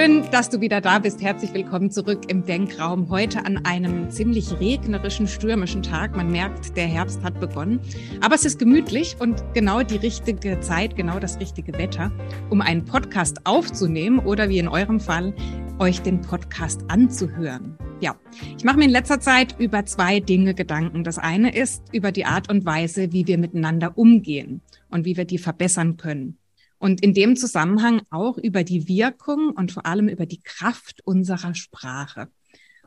Schön, dass du wieder da bist. Herzlich willkommen zurück im Denkraum. Heute an einem ziemlich regnerischen, stürmischen Tag. Man merkt, der Herbst hat begonnen. Aber es ist gemütlich und genau die richtige Zeit, genau das richtige Wetter, um einen Podcast aufzunehmen oder wie in eurem Fall, euch den Podcast anzuhören. Ja, ich mache mir in letzter Zeit über zwei Dinge Gedanken. Das eine ist über die Art und Weise, wie wir miteinander umgehen und wie wir die verbessern können und in dem Zusammenhang auch über die Wirkung und vor allem über die Kraft unserer Sprache.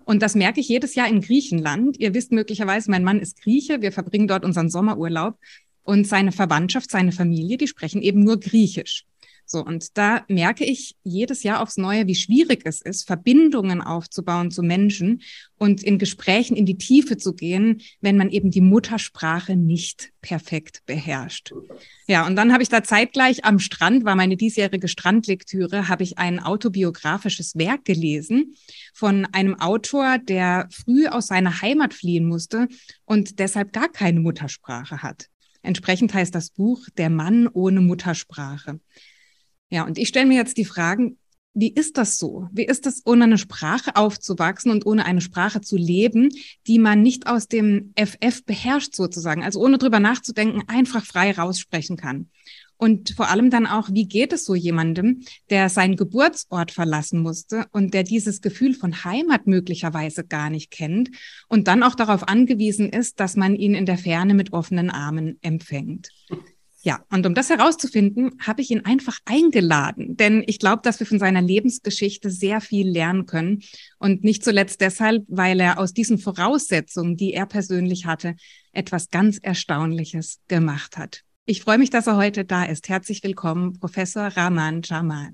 Und das merke ich jedes Jahr in Griechenland. Ihr wisst möglicherweise, mein Mann ist Grieche. Wir verbringen dort unseren Sommerurlaub. Und seine Verwandtschaft, seine Familie, die sprechen eben nur Griechisch. So, und da merke ich jedes Jahr aufs Neue, wie schwierig es ist, Verbindungen aufzubauen zu Menschen und in Gesprächen in die Tiefe zu gehen, wenn man eben die Muttersprache nicht perfekt beherrscht. Ja, und dann habe ich da zeitgleich am Strand, war meine diesjährige Strandlektüre, habe ich ein autobiografisches Werk gelesen von einem Autor, der früh aus seiner Heimat fliehen musste und deshalb gar keine Muttersprache hat. Entsprechend heißt das Buch Der Mann ohne Muttersprache. Ja, und ich stelle mir jetzt die Fragen, wie ist das so? Wie ist es, ohne eine Sprache aufzuwachsen und ohne eine Sprache zu leben, die man nicht aus dem FF beherrscht sozusagen, also ohne drüber nachzudenken, einfach frei raussprechen kann? Und vor allem dann auch, wie geht es so jemandem, der seinen Geburtsort verlassen musste und der dieses Gefühl von Heimat möglicherweise gar nicht kennt und dann auch darauf angewiesen ist, dass man ihn in der Ferne mit offenen Armen empfängt? Ja, und um das herauszufinden, habe ich ihn einfach eingeladen, denn ich glaube, dass wir von seiner Lebensgeschichte sehr viel lernen können und nicht zuletzt deshalb, weil er aus diesen Voraussetzungen, die er persönlich hatte, etwas ganz Erstaunliches gemacht hat. Ich freue mich, dass er heute da ist. Herzlich willkommen, Professor Rahman Jamal.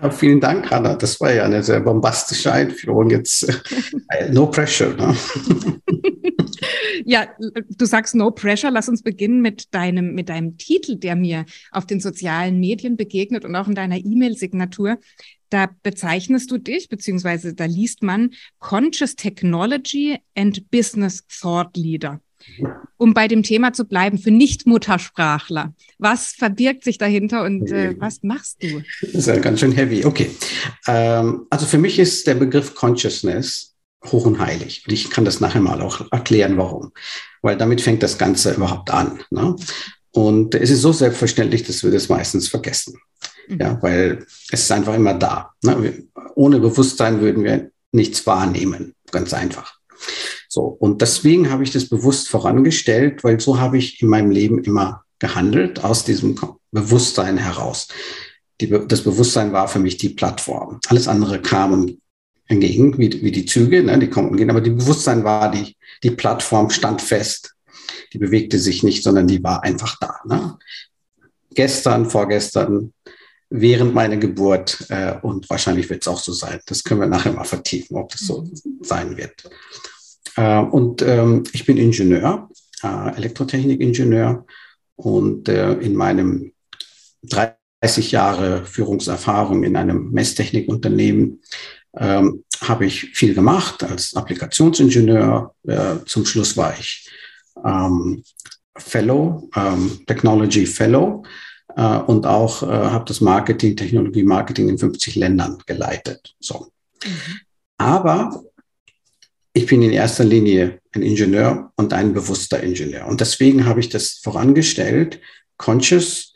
Ja, vielen Dank, Hanna. Das war ja eine sehr bombastische Einführung. Jetzt äh, no pressure. Ne? ja, du sagst no pressure. Lass uns beginnen mit deinem, mit deinem Titel, der mir auf den sozialen Medien begegnet und auch in deiner E-Mail-Signatur. Da bezeichnest du dich, beziehungsweise da liest man Conscious Technology and Business Thought Leader. Um bei dem Thema zu bleiben, für Nicht-Muttersprachler. Was verbirgt sich dahinter und äh, was machst du? Das ist ja ganz schön heavy. Okay. Ähm, also für mich ist der Begriff Consciousness hoch und heilig. Und ich kann das nachher mal auch erklären, warum. Weil damit fängt das Ganze überhaupt an. Ne? Und es ist so selbstverständlich, dass wir das meistens vergessen. Mhm. Ja, weil es ist einfach immer da. Ne? Ohne Bewusstsein würden wir nichts wahrnehmen. Ganz einfach. So. Und deswegen habe ich das bewusst vorangestellt, weil so habe ich in meinem Leben immer gehandelt, aus diesem Bewusstsein heraus. Die, das Bewusstsein war für mich die Plattform. Alles andere kam entgegen, wie, wie die Züge, ne, die kommen und gehen. Aber die Bewusstsein war die, die Plattform stand fest. Die bewegte sich nicht, sondern die war einfach da. Ne? Gestern, vorgestern, während meiner Geburt äh, und wahrscheinlich wird es auch so sein. Das können wir nachher mal vertiefen, ob das so mhm. sein wird. Äh, und ähm, ich bin Ingenieur, äh, Elektrotechnikingenieur und äh, in meinem 30 Jahre Führungserfahrung in einem Messtechnikunternehmen ähm, habe ich viel gemacht als Applikationsingenieur. Äh, zum Schluss war ich ähm, Fellow, ähm, Technology Fellow äh, und auch äh, habe das Marketing, Technologie Marketing in 50 Ländern geleitet. So. Mhm. Aber ich bin in erster Linie ein Ingenieur und ein bewusster Ingenieur. Und deswegen habe ich das vorangestellt, Conscious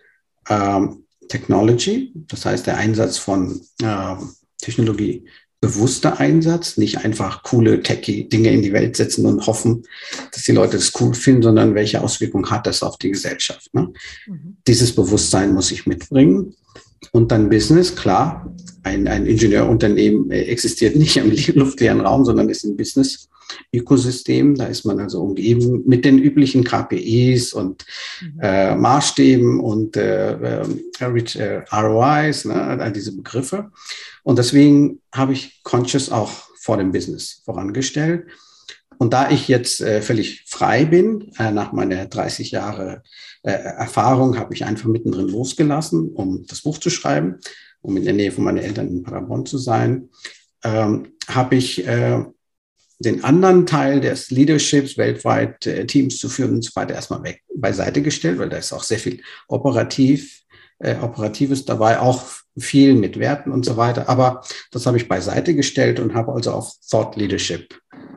ähm, Technology, das heißt der Einsatz von äh, Technologie bewusster Einsatz, nicht einfach coole, techy Dinge in die Welt setzen und hoffen, dass die Leute es cool finden, sondern welche Auswirkung hat das auf die Gesellschaft. Ne? Mhm. Dieses Bewusstsein muss ich mitbringen. Und dann Business, klar, ein, ein Ingenieurunternehmen äh, existiert nicht im luftleeren Raum, sondern ist ein Business-Ökosystem. Da ist man also umgeben mit den üblichen KPIs und mhm. äh, Maßstäben und äh, äh, ROIs, ne, all diese Begriffe. Und deswegen habe ich Conscious auch vor dem Business vorangestellt. Und da ich jetzt äh, völlig frei bin, äh, nach meiner 30 Jahre äh, Erfahrung, habe ich einfach mittendrin losgelassen, um das Buch zu schreiben, um in der Nähe von meinen Eltern in Paderborn zu sein, ähm, habe ich äh, den anderen Teil des Leaderships, weltweit äh, Teams zu führen und so weiter, erstmal weg beiseite gestellt, weil da ist auch sehr viel operativ äh, Operatives dabei, auch viel mit Werten und so weiter. Aber das habe ich beiseite gestellt und habe also auf Thought Leadership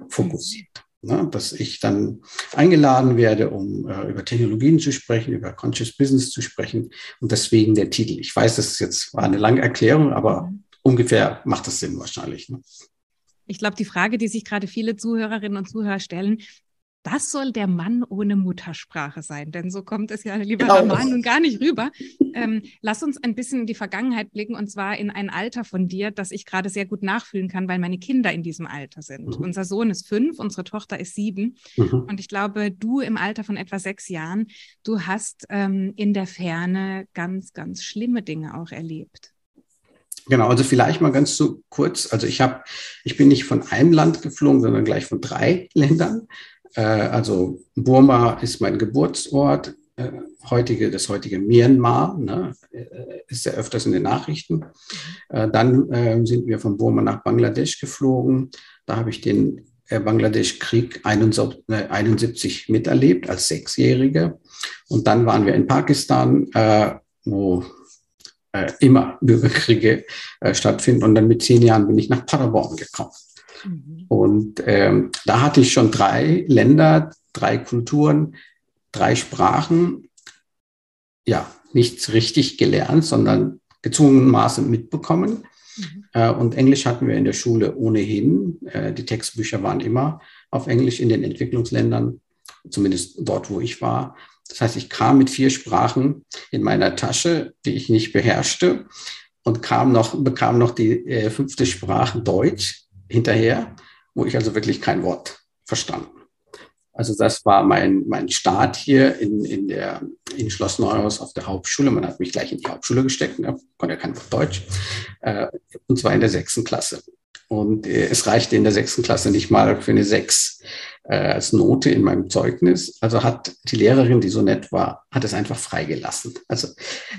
fokussiert. Ne, dass ich dann eingeladen werde, um äh, über Technologien zu sprechen, über Conscious Business zu sprechen. Und deswegen der Titel. Ich weiß, das jetzt war eine lange Erklärung, aber ungefähr macht das Sinn wahrscheinlich. Ne? Ich glaube, die Frage, die sich gerade viele Zuhörerinnen und Zuhörer stellen, das soll der Mann ohne Muttersprache sein, denn so kommt es ja, lieber genau. Roman, nun gar nicht rüber. Ähm, lass uns ein bisschen in die Vergangenheit blicken und zwar in ein Alter von dir, das ich gerade sehr gut nachfühlen kann, weil meine Kinder in diesem Alter sind. Mhm. Unser Sohn ist fünf, unsere Tochter ist sieben mhm. und ich glaube, du im Alter von etwa sechs Jahren, du hast ähm, in der Ferne ganz, ganz schlimme Dinge auch erlebt. Genau, also vielleicht mal ganz so kurz. Also ich habe, ich bin nicht von einem Land geflogen, sondern gleich von drei Ländern. Äh, also Burma ist mein Geburtsort. Äh, heutige, das heutige Myanmar ne, äh, ist sehr öfters in den Nachrichten. Dann äh, sind wir von Burma nach Bangladesch geflogen. Da habe ich den Bangladesch-Krieg 71 miterlebt als Sechsjährige. Und dann waren wir in Pakistan, wo immer Bürgerkriege stattfinden. Und dann mit zehn Jahren bin ich nach Paderborn gekommen. Mhm. Und ähm, da hatte ich schon drei Länder, drei Kulturen, drei Sprachen. Ja, nichts richtig gelernt, sondern gezwungenermaßen mitbekommen. Mhm. Äh, und Englisch hatten wir in der Schule ohnehin. Äh, die Textbücher waren immer auf Englisch in den Entwicklungsländern, zumindest dort, wo ich war. Das heißt, ich kam mit vier Sprachen in meiner Tasche, die ich nicht beherrschte, und kam noch, bekam noch die äh, fünfte Sprache Deutsch hinterher, wo ich also wirklich kein Wort verstanden. Also das war mein, mein Start hier in, in, der, in Schloss Neuhaus auf der Hauptschule. Man hat mich gleich in die Hauptschule gesteckt, ne? konnte ja kein Wort Deutsch, äh, und zwar in der sechsten Klasse. Und äh, es reichte in der sechsten Klasse nicht mal für eine Sechs äh, als Note in meinem Zeugnis. Also hat die Lehrerin, die so nett war, hat es einfach freigelassen. Also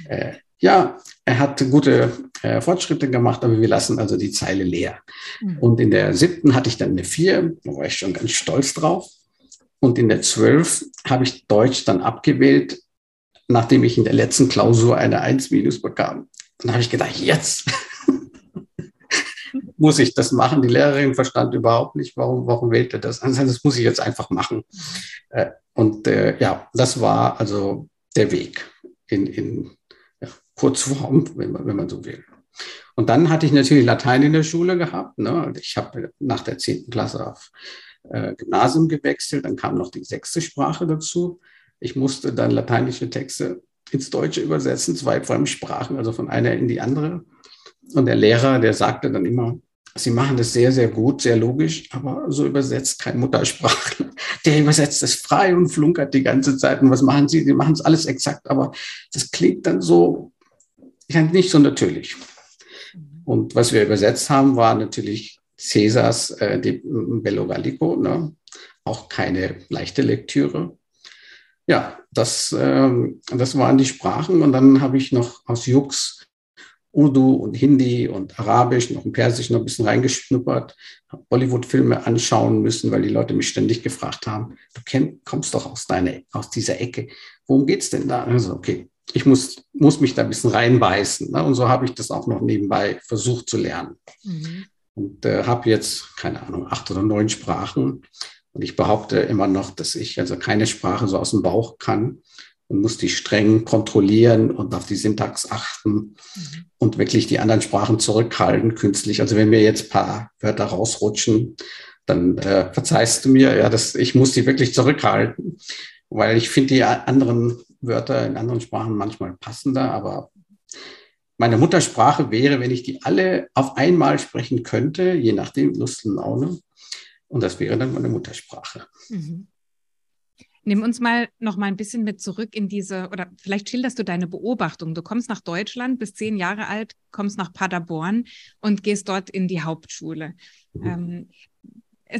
äh, ja, er hat gute äh, Fortschritte gemacht, aber wir lassen also die Zeile leer. Mhm. Und in der siebten hatte ich dann eine Vier, da war ich schon ganz stolz drauf. Und in der zwölf habe ich Deutsch dann abgewählt, nachdem ich in der letzten Klausur eine Eins minus bekam. Dann habe ich gedacht, jetzt muss ich das machen. Die Lehrerin verstand überhaupt nicht, warum, warum wählt er das? Also das muss ich jetzt einfach machen. Äh, und äh, ja, das war also der Weg in, in ja, Kurzform, wenn man, wenn man so will. Und dann hatte ich natürlich Latein in der Schule gehabt. Ne? Ich habe nach der zehnten Klasse auf äh, Gymnasium gewechselt, dann kam noch die sechste Sprache dazu. Ich musste dann lateinische Texte ins Deutsche übersetzen, zwei Fremdsprachen, also von einer in die andere. Und der Lehrer, der sagte dann immer, Sie machen das sehr, sehr gut, sehr logisch, aber so übersetzt kein Muttersprachler. Der übersetzt es frei und flunkert die ganze Zeit. Und was machen Sie? Sie machen es alles exakt, aber das klingt dann so, ja, nicht so natürlich. Und was wir übersetzt haben, war natürlich Cäsars äh, die Bello Gallico, ne? auch keine leichte Lektüre. Ja, das, ähm, das waren die Sprachen. Und dann habe ich noch aus Jux Urdu und Hindi und Arabisch, noch ein Persisch noch ein bisschen reingeschnuppert, Bollywood-Filme anschauen müssen, weil die Leute mich ständig gefragt haben, du kenn, kommst doch aus, deiner, aus dieser Ecke, worum geht es denn da? Also, okay, ich muss, muss mich da ein bisschen reinbeißen. Ne? Und so habe ich das auch noch nebenbei versucht zu lernen. Mhm. Und äh, habe jetzt, keine Ahnung, acht oder neun Sprachen. Und ich behaupte immer noch, dass ich also keine Sprache so aus dem Bauch kann und muss die streng kontrollieren und auf die Syntax achten mhm. und wirklich die anderen Sprachen zurückhalten künstlich. Also wenn mir jetzt paar Wörter rausrutschen, dann äh, verzeihst du mir, ja, das, ich muss die wirklich zurückhalten, weil ich finde die anderen Wörter in anderen Sprachen manchmal passender, aber meine Muttersprache wäre, wenn ich die alle auf einmal sprechen könnte, je nachdem, Lust und Laune. Und das wäre dann meine Muttersprache. Mhm. Nimm uns mal noch mal ein bisschen mit zurück in diese, oder vielleicht schilderst du deine Beobachtung. Du kommst nach Deutschland, bist zehn Jahre alt, kommst nach Paderborn und gehst dort in die Hauptschule. Mhm. Ähm,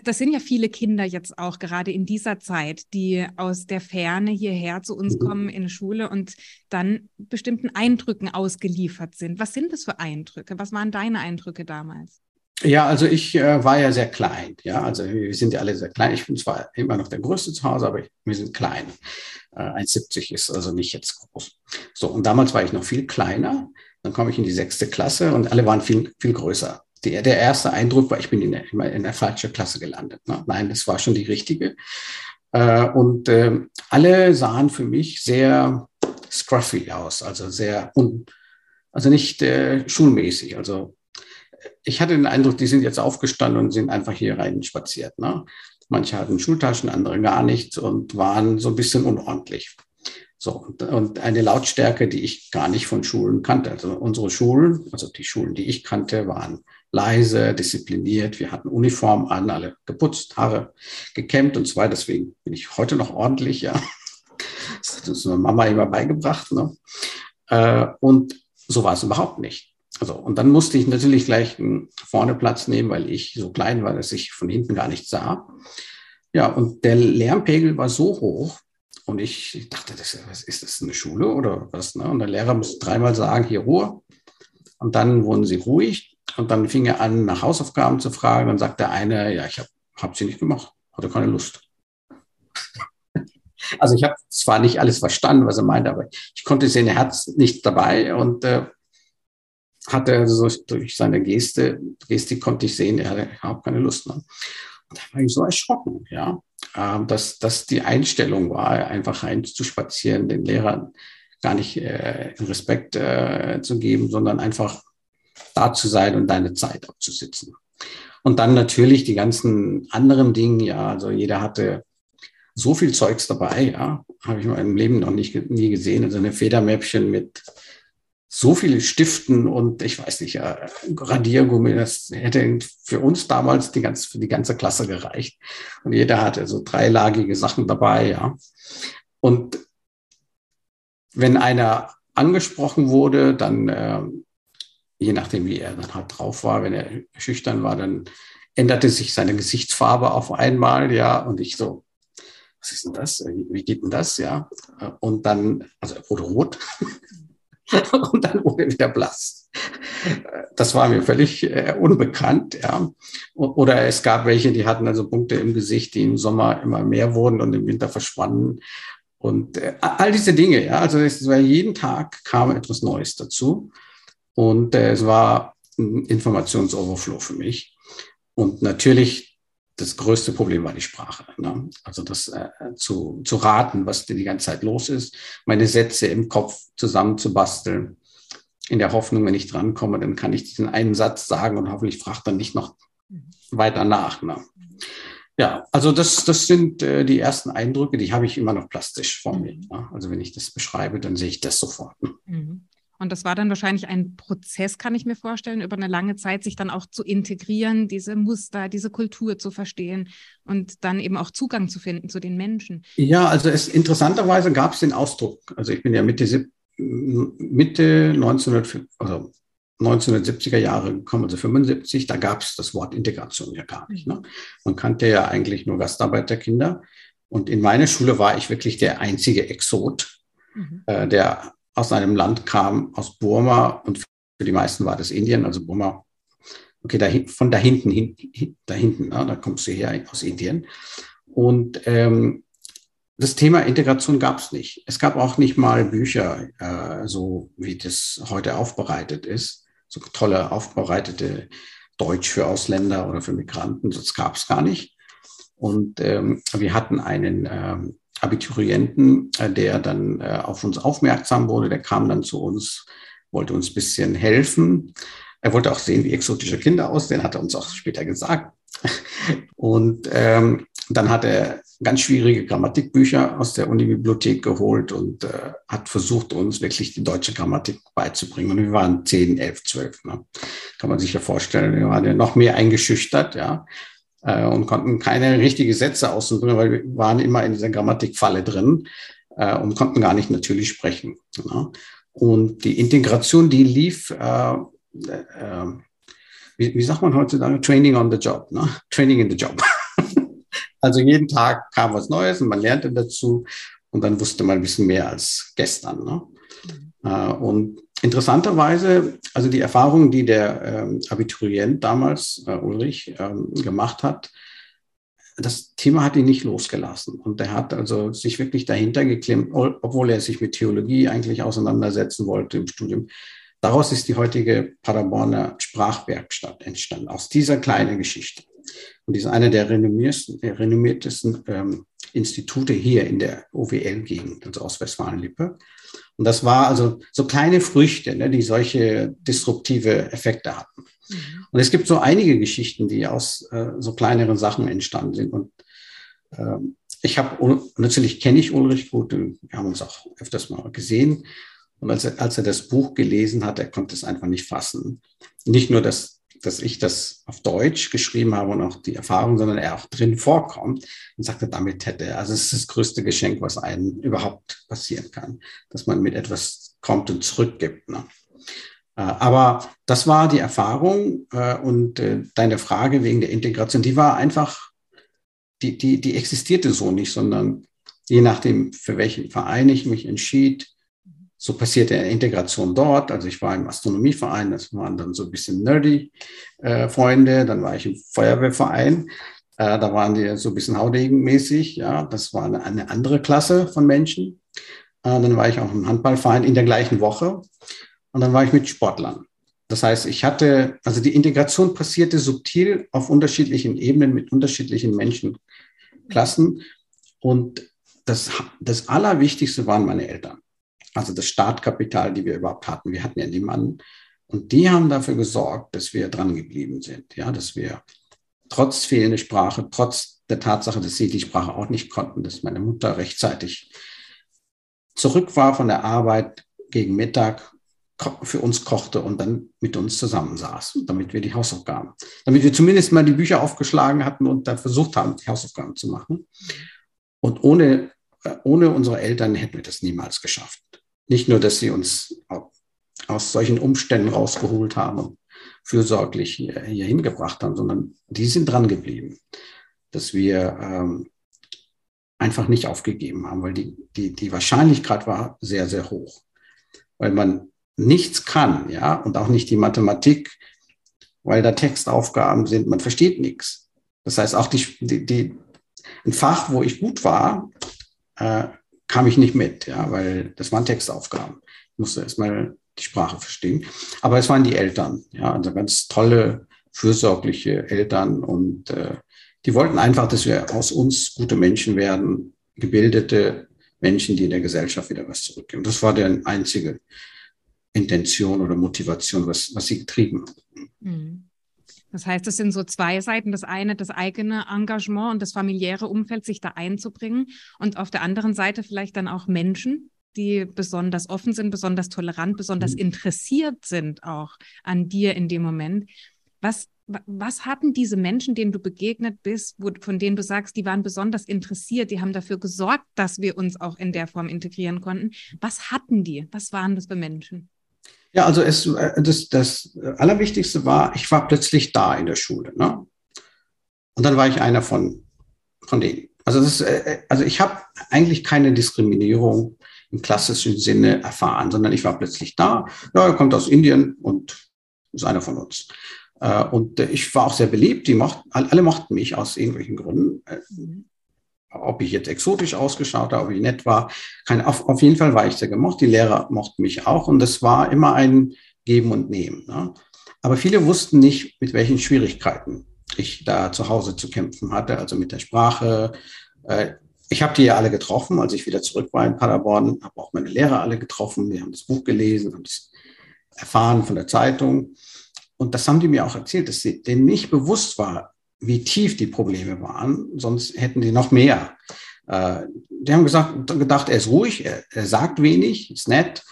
das sind ja viele Kinder jetzt auch gerade in dieser Zeit, die aus der Ferne hierher zu uns kommen in die Schule und dann bestimmten Eindrücken ausgeliefert sind. Was sind das für Eindrücke? Was waren deine Eindrücke damals? Ja, also ich äh, war ja sehr klein. Ja, also wir sind ja alle sehr klein. Ich bin zwar immer noch der Größte zu Hause, aber ich, wir sind klein. Äh, 1,70 ist also nicht jetzt groß. So, und damals war ich noch viel kleiner. Dann komme ich in die sechste Klasse und alle waren viel, viel größer. Der, der erste Eindruck war, ich bin in der, in der falschen Klasse gelandet. Ne? Nein, das war schon die richtige. Äh, und äh, alle sahen für mich sehr scruffy aus, also sehr, un, also nicht äh, schulmäßig. Also ich hatte den Eindruck, die sind jetzt aufgestanden und sind einfach hier rein spaziert. Ne? Manche hatten Schultaschen, andere gar nichts und waren so ein bisschen unordentlich. So, und, eine Lautstärke, die ich gar nicht von Schulen kannte. Also unsere Schulen, also die Schulen, die ich kannte, waren leise, diszipliniert. Wir hatten Uniform an, alle geputzt, Haare gekämmt und weiter. Deswegen bin ich heute noch ordentlich, ja. Das hat uns meine Mama immer beigebracht. Ne? Äh, und so war es überhaupt nicht. Also, und dann musste ich natürlich gleich vorne Platz nehmen, weil ich so klein war, dass ich von hinten gar nicht sah. Ja, und der Lärmpegel war so hoch, und ich dachte, das, was ist das, eine Schule oder was? Ne? Und der Lehrer musste dreimal sagen, hier Ruhe. Und dann wurden sie ruhig. Und dann fing er an, nach Hausaufgaben zu fragen. Dann sagte der eine, ja, ich habe hab sie nicht gemacht, hatte keine Lust. Also ich habe zwar nicht alles verstanden, was er meinte, aber ich konnte sehen, er hat nicht dabei und äh, hatte so durch seine Geste, Gestik konnte ich sehen, er hatte überhaupt keine Lust. Und da war ich so erschrocken, ja, äh, dass das die Einstellung war, einfach rein zu spazieren, den Lehrern gar nicht äh, Respekt äh, zu geben, sondern einfach da zu sein und deine Zeit abzusitzen. Und dann natürlich die ganzen anderen Dinge, ja, also jeder hatte so viel Zeugs dabei, ja, habe ich in meinem Leben noch nicht nie gesehen. Also eine Federmäppchen mit so viele Stiften und ich weiß nicht, Radiergummi, das hätte für uns damals die ganze, für die ganze Klasse gereicht. Und jeder hatte so dreilagige Sachen dabei, ja. Und wenn einer angesprochen wurde, dann, äh, je nachdem, wie er dann halt drauf war, wenn er schüchtern war, dann änderte sich seine Gesichtsfarbe auf einmal, ja, und ich so, was ist denn das? Wie geht denn das, ja? Und dann, also er wurde rot. und dann wurde er wieder blass. Das war mir völlig äh, unbekannt. Ja. Oder es gab welche, die hatten also Punkte im Gesicht, die im Sommer immer mehr wurden und im Winter verschwanden. Und äh, all diese Dinge, ja, also es war jeden Tag kam etwas Neues dazu. Und äh, es war ein Informationsoverflow für mich. Und natürlich das größte Problem war die Sprache. Ne? Also das äh, zu, zu raten, was die ganze Zeit los ist, meine Sätze im Kopf zusammenzubasteln, in der Hoffnung, wenn ich drankomme, dann kann ich diesen einen Satz sagen und hoffentlich fragt dann nicht noch weiter nach. Ne? Ja, also das, das sind äh, die ersten Eindrücke, die habe ich immer noch plastisch vor mir. Ne? Also wenn ich das beschreibe, dann sehe ich das sofort. Ne? Mhm. Und das war dann wahrscheinlich ein Prozess, kann ich mir vorstellen, über eine lange Zeit sich dann auch zu integrieren, diese Muster, diese Kultur zu verstehen und dann eben auch Zugang zu finden zu den Menschen. Ja, also es, interessanterweise gab es den Ausdruck. Also ich bin ja Mitte, Mitte 1900, also 1970er Jahre gekommen, also 75, da gab es das Wort Integration ja gar nicht. Ne? Man kannte ja eigentlich nur Gastarbeiterkinder. Und in meiner Schule war ich wirklich der einzige Exot, mhm. äh, der aus einem Land kam, aus Burma, und für die meisten war das Indien, also Burma, okay, da, von da hinten, hin, da hinten, na, da kommst du her aus Indien. Und ähm, das Thema Integration gab es nicht. Es gab auch nicht mal Bücher, äh, so wie das heute aufbereitet ist, so tolle aufbereitete Deutsch für Ausländer oder für Migranten, das gab es gar nicht. Und ähm, wir hatten einen ähm, Abiturienten, äh, der dann äh, auf uns aufmerksam wurde. Der kam dann zu uns, wollte uns ein bisschen helfen. Er wollte auch sehen, wie exotische Kinder aussehen, hat er uns auch später gesagt. Und ähm, dann hat er ganz schwierige Grammatikbücher aus der Unibibliothek geholt und äh, hat versucht, uns wirklich die deutsche Grammatik beizubringen. Und wir waren 10, 11, 12. Ne? Kann man sich ja vorstellen. Wir waren ja noch mehr eingeschüchtert, ja äh, und konnten keine richtigen Sätze aussuchen, weil wir waren immer in dieser Grammatikfalle drin äh, und konnten gar nicht natürlich sprechen. Ja. Und die Integration, die lief, äh, äh, wie, wie sagt man heutzutage, Training on the Job, ne? Training in the Job. also jeden Tag kam was Neues und man lernte dazu und dann wusste man ein bisschen mehr als gestern. Ne? Mhm. Äh, und interessanterweise, also die Erfahrung, die der ähm, Abiturient damals, äh, Ulrich, ähm, gemacht hat, das Thema hat ihn nicht losgelassen. Und er hat also sich wirklich dahinter geklemmt, obwohl er sich mit Theologie eigentlich auseinandersetzen wollte im Studium. Daraus ist die heutige Paderborner Sprachwerkstatt entstanden, aus dieser kleinen Geschichte. Und die ist eine der renommiertesten ähm, Institute hier in der OWL-Gegend, also aus Westfalen-Lippe. Und das war also so kleine Früchte, ne, die solche disruptive Effekte hatten. Mhm. Und es gibt so einige Geschichten, die aus äh, so kleineren Sachen entstanden sind. Und ähm, ich habe, natürlich kenne ich Ulrich gut, wir haben uns auch öfters mal gesehen. Und als er, als er das Buch gelesen hat, er konnte es einfach nicht fassen. Nicht nur, dass, dass ich das auf Deutsch geschrieben habe und auch die Erfahrung, sondern er auch drin vorkommt und sagte, damit hätte er, also es ist das größte Geschenk, was einem überhaupt passieren kann, dass man mit etwas kommt und zurückgibt. Ne? Äh, aber das war die Erfahrung äh, und äh, deine Frage wegen der Integration, die war einfach, die, die, die existierte so nicht, sondern je nachdem, für welchen Verein ich mich entschied, so passierte Integration dort. Also ich war im Astronomieverein, das waren dann so ein bisschen nerdy äh, Freunde. Dann war ich im Feuerwehrverein, äh, da waren die so ein bisschen Haudegen-mäßig. Ja, das war eine, eine, andere Klasse von Menschen. Äh, dann war ich auch im Handballverein in der gleichen Woche. Und dann war ich mit Sportlern. Das heißt, ich hatte, also die Integration passierte subtil auf unterschiedlichen Ebenen mit unterschiedlichen Menschenklassen. Und das, das Allerwichtigste waren meine Eltern also das Startkapital, die wir überhaupt hatten. Wir hatten ja niemanden. Und die haben dafür gesorgt, dass wir dran geblieben sind. Ja, dass wir trotz fehlender Sprache, trotz der Tatsache, dass sie die Sprache auch nicht konnten, dass meine Mutter rechtzeitig zurück war von der Arbeit gegen Mittag, für uns kochte und dann mit uns zusammensaß, damit wir die Hausaufgaben, damit wir zumindest mal die Bücher aufgeschlagen hatten und da versucht haben, die Hausaufgaben zu machen. Und ohne, ohne unsere Eltern hätten wir das niemals geschafft. Nicht nur, dass sie uns aus solchen Umständen rausgeholt haben und fürsorglich hier, hier hingebracht haben, sondern die sind dran geblieben, dass wir ähm, einfach nicht aufgegeben haben, weil die, die, die Wahrscheinlichkeit war sehr, sehr hoch. Weil man nichts kann, ja, und auch nicht die Mathematik, weil da Textaufgaben sind, man versteht nichts. Das heißt, auch die, die, die ein Fach, wo ich gut war, äh, kam ich nicht mit, ja, weil das waren Textaufgaben. Ich musste erstmal die Sprache verstehen. Aber es waren die Eltern, ja, also ganz tolle, fürsorgliche Eltern und äh, die wollten einfach, dass wir aus uns gute Menschen werden, gebildete Menschen, die in der Gesellschaft wieder was zurückgeben. Das war deren einzige Intention oder Motivation, was, was sie getrieben hat. Mhm. Das heißt, es sind so zwei Seiten. Das eine, das eigene Engagement und das familiäre Umfeld, sich da einzubringen. Und auf der anderen Seite vielleicht dann auch Menschen, die besonders offen sind, besonders tolerant, besonders mhm. interessiert sind auch an dir in dem Moment. Was, was hatten diese Menschen, denen du begegnet bist, wo, von denen du sagst, die waren besonders interessiert, die haben dafür gesorgt, dass wir uns auch in der Form integrieren konnten? Was hatten die? Was waren das für Menschen? Ja, also es, äh, das, das Allerwichtigste war, ich war plötzlich da in der Schule. Ne? Und dann war ich einer von, von denen. Also, das, äh, äh, also ich habe eigentlich keine Diskriminierung im klassischen Sinne erfahren, sondern ich war plötzlich da. Ja, er kommt aus Indien und ist einer von uns. Und ich war auch sehr beliebt. Die mochten, alle mochten mich aus irgendwelchen Gründen ob ich jetzt exotisch ausgeschaut habe, ob ich nett war. Kein, auf, auf jeden Fall war ich sehr gemocht. Die Lehrer mochten mich auch und das war immer ein Geben und Nehmen. Ne? Aber viele wussten nicht, mit welchen Schwierigkeiten ich da zu Hause zu kämpfen hatte, also mit der Sprache. Äh, ich habe die ja alle getroffen, als ich wieder zurück war in Paderborn, habe auch meine Lehrer alle getroffen. Wir haben das Buch gelesen, haben es erfahren von der Zeitung. Und das haben die mir auch erzählt, dass sie, denen nicht bewusst war, wie tief die Probleme waren, sonst hätten die noch mehr. Äh, die haben gesagt, gedacht, er ist ruhig, er, sagt wenig, ist nett,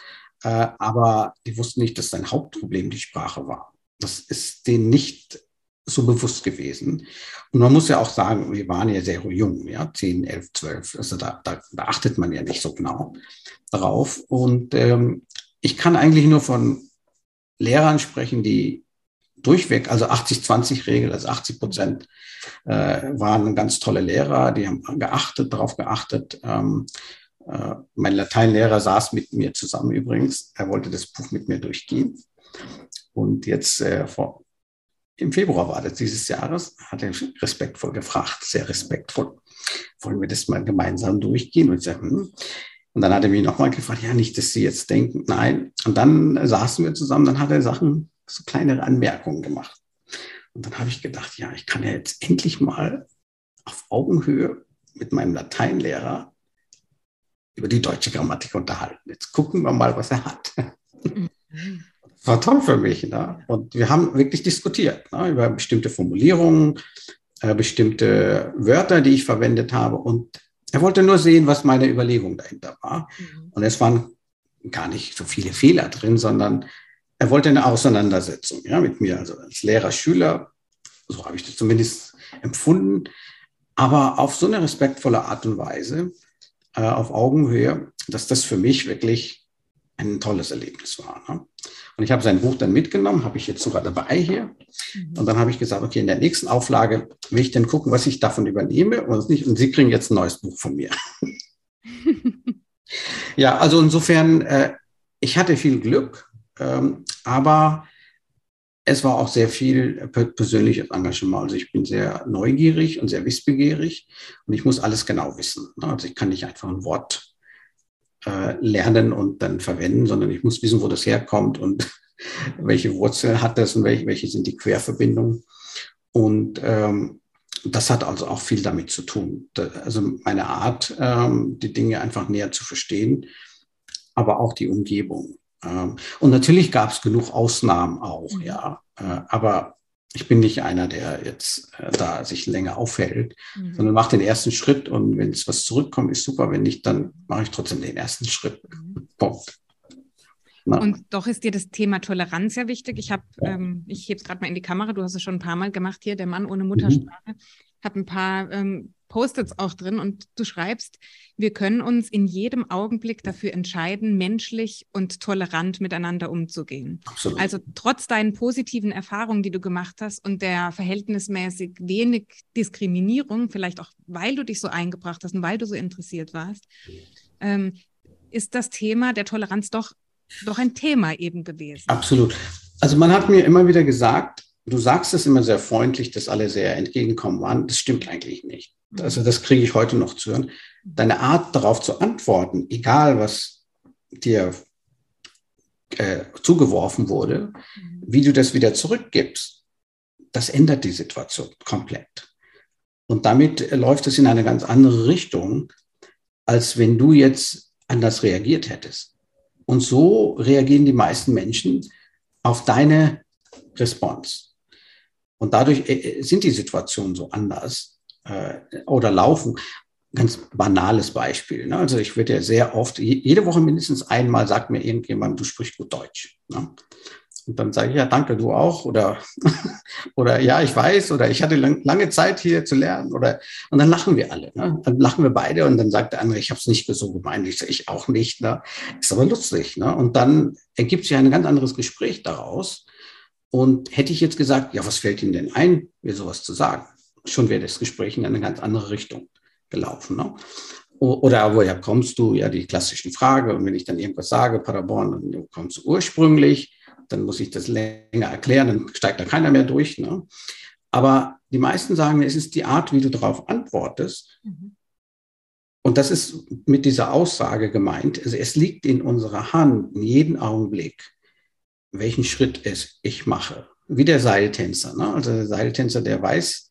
äh, aber die wussten nicht, dass sein Hauptproblem die Sprache war. Das ist denen nicht so bewusst gewesen. Und man muss ja auch sagen, wir waren ja sehr jung, ja, 10, 11, 12. Also da, da, da achtet man ja nicht so genau darauf. Und ähm, ich kann eigentlich nur von Lehrern sprechen, die durchweg, also 80-20-Regel, also 80 Prozent äh, waren ganz tolle Lehrer, die haben geachtet, darauf geachtet, ähm, Äh, mein Lateinlehrer saß mit mir zusammen übrigens. Er wollte das Buch mit mir durchgehen. Und jetzt äh, vor, im Februar war das dieses Jahres, hat er respektvoll gefragt, sehr respektvoll. Wollen wir das mal gemeinsam durchgehen? Und ich sagte, hm. Und dann hat er mich nochmal gefragt, ja, nicht, dass Sie jetzt denken, nein. Und dann saßen wir zusammen, dann hat er Sachen, so kleinere Anmerkungen gemacht. Und dann habe ich gedacht, ja, ich kann ja jetzt endlich mal auf Augenhöhe mit meinem Lateinlehrer über die deutsche Grammatik unterhalten. Jetzt gucken wir mal, was er hat. Mhm. Das war toll für mich. Ne? Und wir haben wirklich diskutiert ne? über bestimmte Formulierungen, äh, bestimmte Wörter, die ich verwendet habe. Und er wollte nur sehen, was meine Überlegung dahinter war. Mhm. Und es waren gar nicht so viele Fehler drin, sondern er wollte eine Auseinandersetzung ja, mit mir, also als Lehrer, Schüler. So habe ich das zumindest empfunden. Aber auf so eine respektvolle Art und Weise, äh, auf Augenhöhe, dass das für mich wirklich ein tolles Erlebnis war. Ne? Und ich habe sein Buch dann mitgenommen, habe ich jetzt sogar dabei hier. Mhm. Und dann habe ich gesagt, okay, in der nächsten Auflage will ich dann gucken, was ich davon übernehme und nicht. Und Sie kriegen jetzt ein neues Buch von mir. ja, also insofern, äh, ich hatte viel Glück, ähm, aber es war auch sehr viel persönliches Engagement. Also ich bin sehr neugierig und sehr wissbegierig und ich muss alles genau wissen. Ne? Also ich kann nicht einfach ein Wort äh, lernen und dann verwenden, sondern ich muss wissen, wo das herkommt und welche Wurzel hat das und welche, welche sind die Querverbindungen. Und ähm, das hat also auch viel damit zu tun. also meine Art, ähm, die Dinge einfach näher zu verstehen, aber auch die Umgebung. Ähm, und natürlich gab es genug Ausnahmen auch, mhm. ja. Äh, aber ich bin nicht einer, der jetzt äh, da sich länger aufhält, mhm. sondern macht den ersten Schritt und wenn es was zurückkommt, ist super. Wenn nicht, dann mache ich trotzdem den ersten Schritt. Mhm. Punkt. Na. Und doch ist dir das Thema Toleranz ja wichtig. Ich habe, ähm, ich hebe es gerade mal in die Kamera, du hast es schon ein paar Mal gemacht hier, der Mann ohne Muttersprache. Mhm. Habe ein paar ähm, Post-its auch drin und du schreibst, wir können uns in jedem Augenblick dafür entscheiden, menschlich und tolerant miteinander umzugehen. Absolut. Also trotz deinen positiven Erfahrungen, die du gemacht hast und der verhältnismäßig wenig Diskriminierung, vielleicht auch weil du dich so eingebracht hast und weil du so interessiert warst, ähm, ist das Thema der Toleranz doch, doch ein Thema eben gewesen. Absolut. Also man hat mir immer wieder gesagt, du sagst es immer sehr freundlich, dass alle sehr entgegenkommen waren. Das stimmt eigentlich nicht. Also das kriege ich heute noch zu hören. Deine Art darauf zu antworten, egal was dir äh, zugeworfen wurde, wie du das wieder zurückgibst, das ändert die Situation komplett. Und damit läuft es in eine ganz andere Richtung, als wenn du jetzt anders reagiert hättest. Und so reagieren die meisten Menschen auf deine Response. Und dadurch äh, sind die Situationen so anders äh, oder laufen. Ganz banales Beispiel. Ne? Also ich werde ja sehr oft, jede Woche mindestens einmal sagt mir irgendjemand, du sprichst gut Deutsch. Ne? Und dann sage ich, ja, danke, du auch. Oder, oder ja, ich weiß. Oder ich hatte lang, lange Zeit hier zu lernen. Oder, und dann lachen wir alle. Ne? Dann lachen wir beide und dann sagt der andere, ich habe es nicht so gemeint. Ich sage, ich auch nicht. Ne? Ist aber lustig. Ne? Und dann ergibt sich ein ganz anderes Gespräch daraus. Und hätte ich jetzt gesagt, ja, was fällt Ihnen denn ein, mir sowas zu sagen? schon wäre das Gespräch in eine ganz andere Richtung gelaufen. Ne? Oder woher kommst du? Ja, die klassischen Frage. Und wenn ich dann irgendwas sage, Paderborn, dann kommst du ursprünglich, dann muss ich das länger erklären, dann steigt da keiner mehr durch. Ne? Aber die meisten sagen, es ist die Art, wie du darauf antwortest. Mhm. Und das ist mit dieser Aussage gemeint. Also es liegt in unserer Hand, in jedem Augenblick, welchen Schritt es ich mache. Wie der Seiltänzer. Ne? Also der Seiltänzer, der weiß,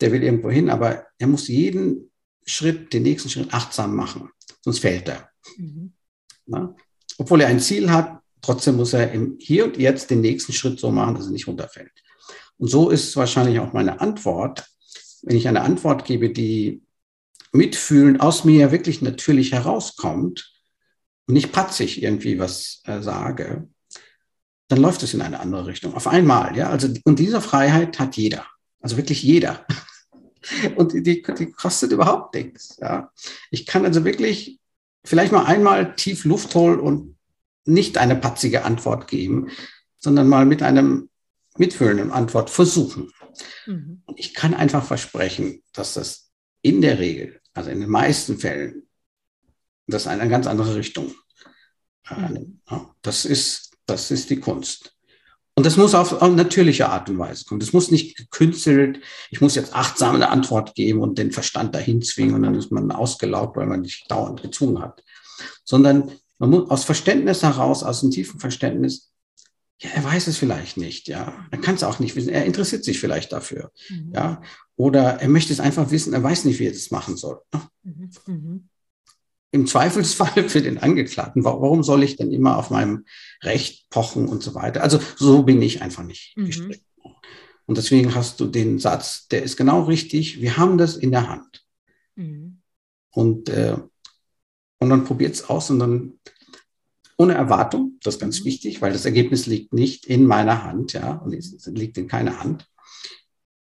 der will irgendwo hin, aber er muss jeden Schritt, den nächsten Schritt achtsam machen, sonst fällt er. Mhm. Obwohl er ein Ziel hat, trotzdem muss er im Hier und Jetzt den nächsten Schritt so machen, dass er nicht runterfällt. Und so ist wahrscheinlich auch meine Antwort. Wenn ich eine Antwort gebe, die mitfühlend aus mir wirklich natürlich herauskommt und nicht patzig irgendwie was äh, sage, dann läuft es in eine andere Richtung. Auf einmal, ja. Also, und diese Freiheit hat jeder. Also wirklich jeder. Und die, die kostet überhaupt nichts. Ja. Ich kann also wirklich vielleicht mal einmal tief Luft holen und nicht eine patzige Antwort geben, sondern mal mit einem mitfühlenden Antwort versuchen. Mhm. Ich kann einfach versprechen, dass das in der Regel, also in den meisten Fällen, das eine ganz andere Richtung. Mhm. Das ist, das ist die Kunst. Und das muss auf, auf natürliche Art und Weise kommen. Das muss nicht gekünstelt, ich muss jetzt achtsam eine Antwort geben und den Verstand dahin zwingen und dann ist man ausgelaugt, weil man nicht dauernd gezwungen hat. Sondern man muss aus Verständnis heraus, aus einem tiefen Verständnis, ja, er weiß es vielleicht nicht, ja. Er kann es auch nicht wissen. Er interessiert sich vielleicht dafür, mhm. ja. Oder er möchte es einfach wissen, er weiß nicht, wie er das machen soll. Ne? Mhm. Mhm im Zweifelsfall für den Angeklagten. Warum soll ich denn immer auf meinem Recht pochen und so weiter? Also so bin ich einfach nicht mhm. gestrickt. Und deswegen hast du den Satz, der ist genau richtig. Wir haben das in der Hand. Mhm. Und, äh, und dann probiert es aus und dann ohne Erwartung, das ist ganz mhm. wichtig, weil das Ergebnis liegt nicht in meiner Hand, ja, und es liegt in keiner Hand.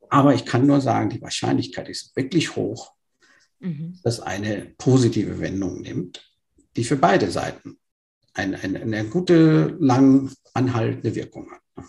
Aber ich kann nur sagen, die Wahrscheinlichkeit ist wirklich hoch, mhm. das eine positive Wendung nimmt, die für beide Seiten eine, eine, eine gute, lang anhaltende Wirkung hat.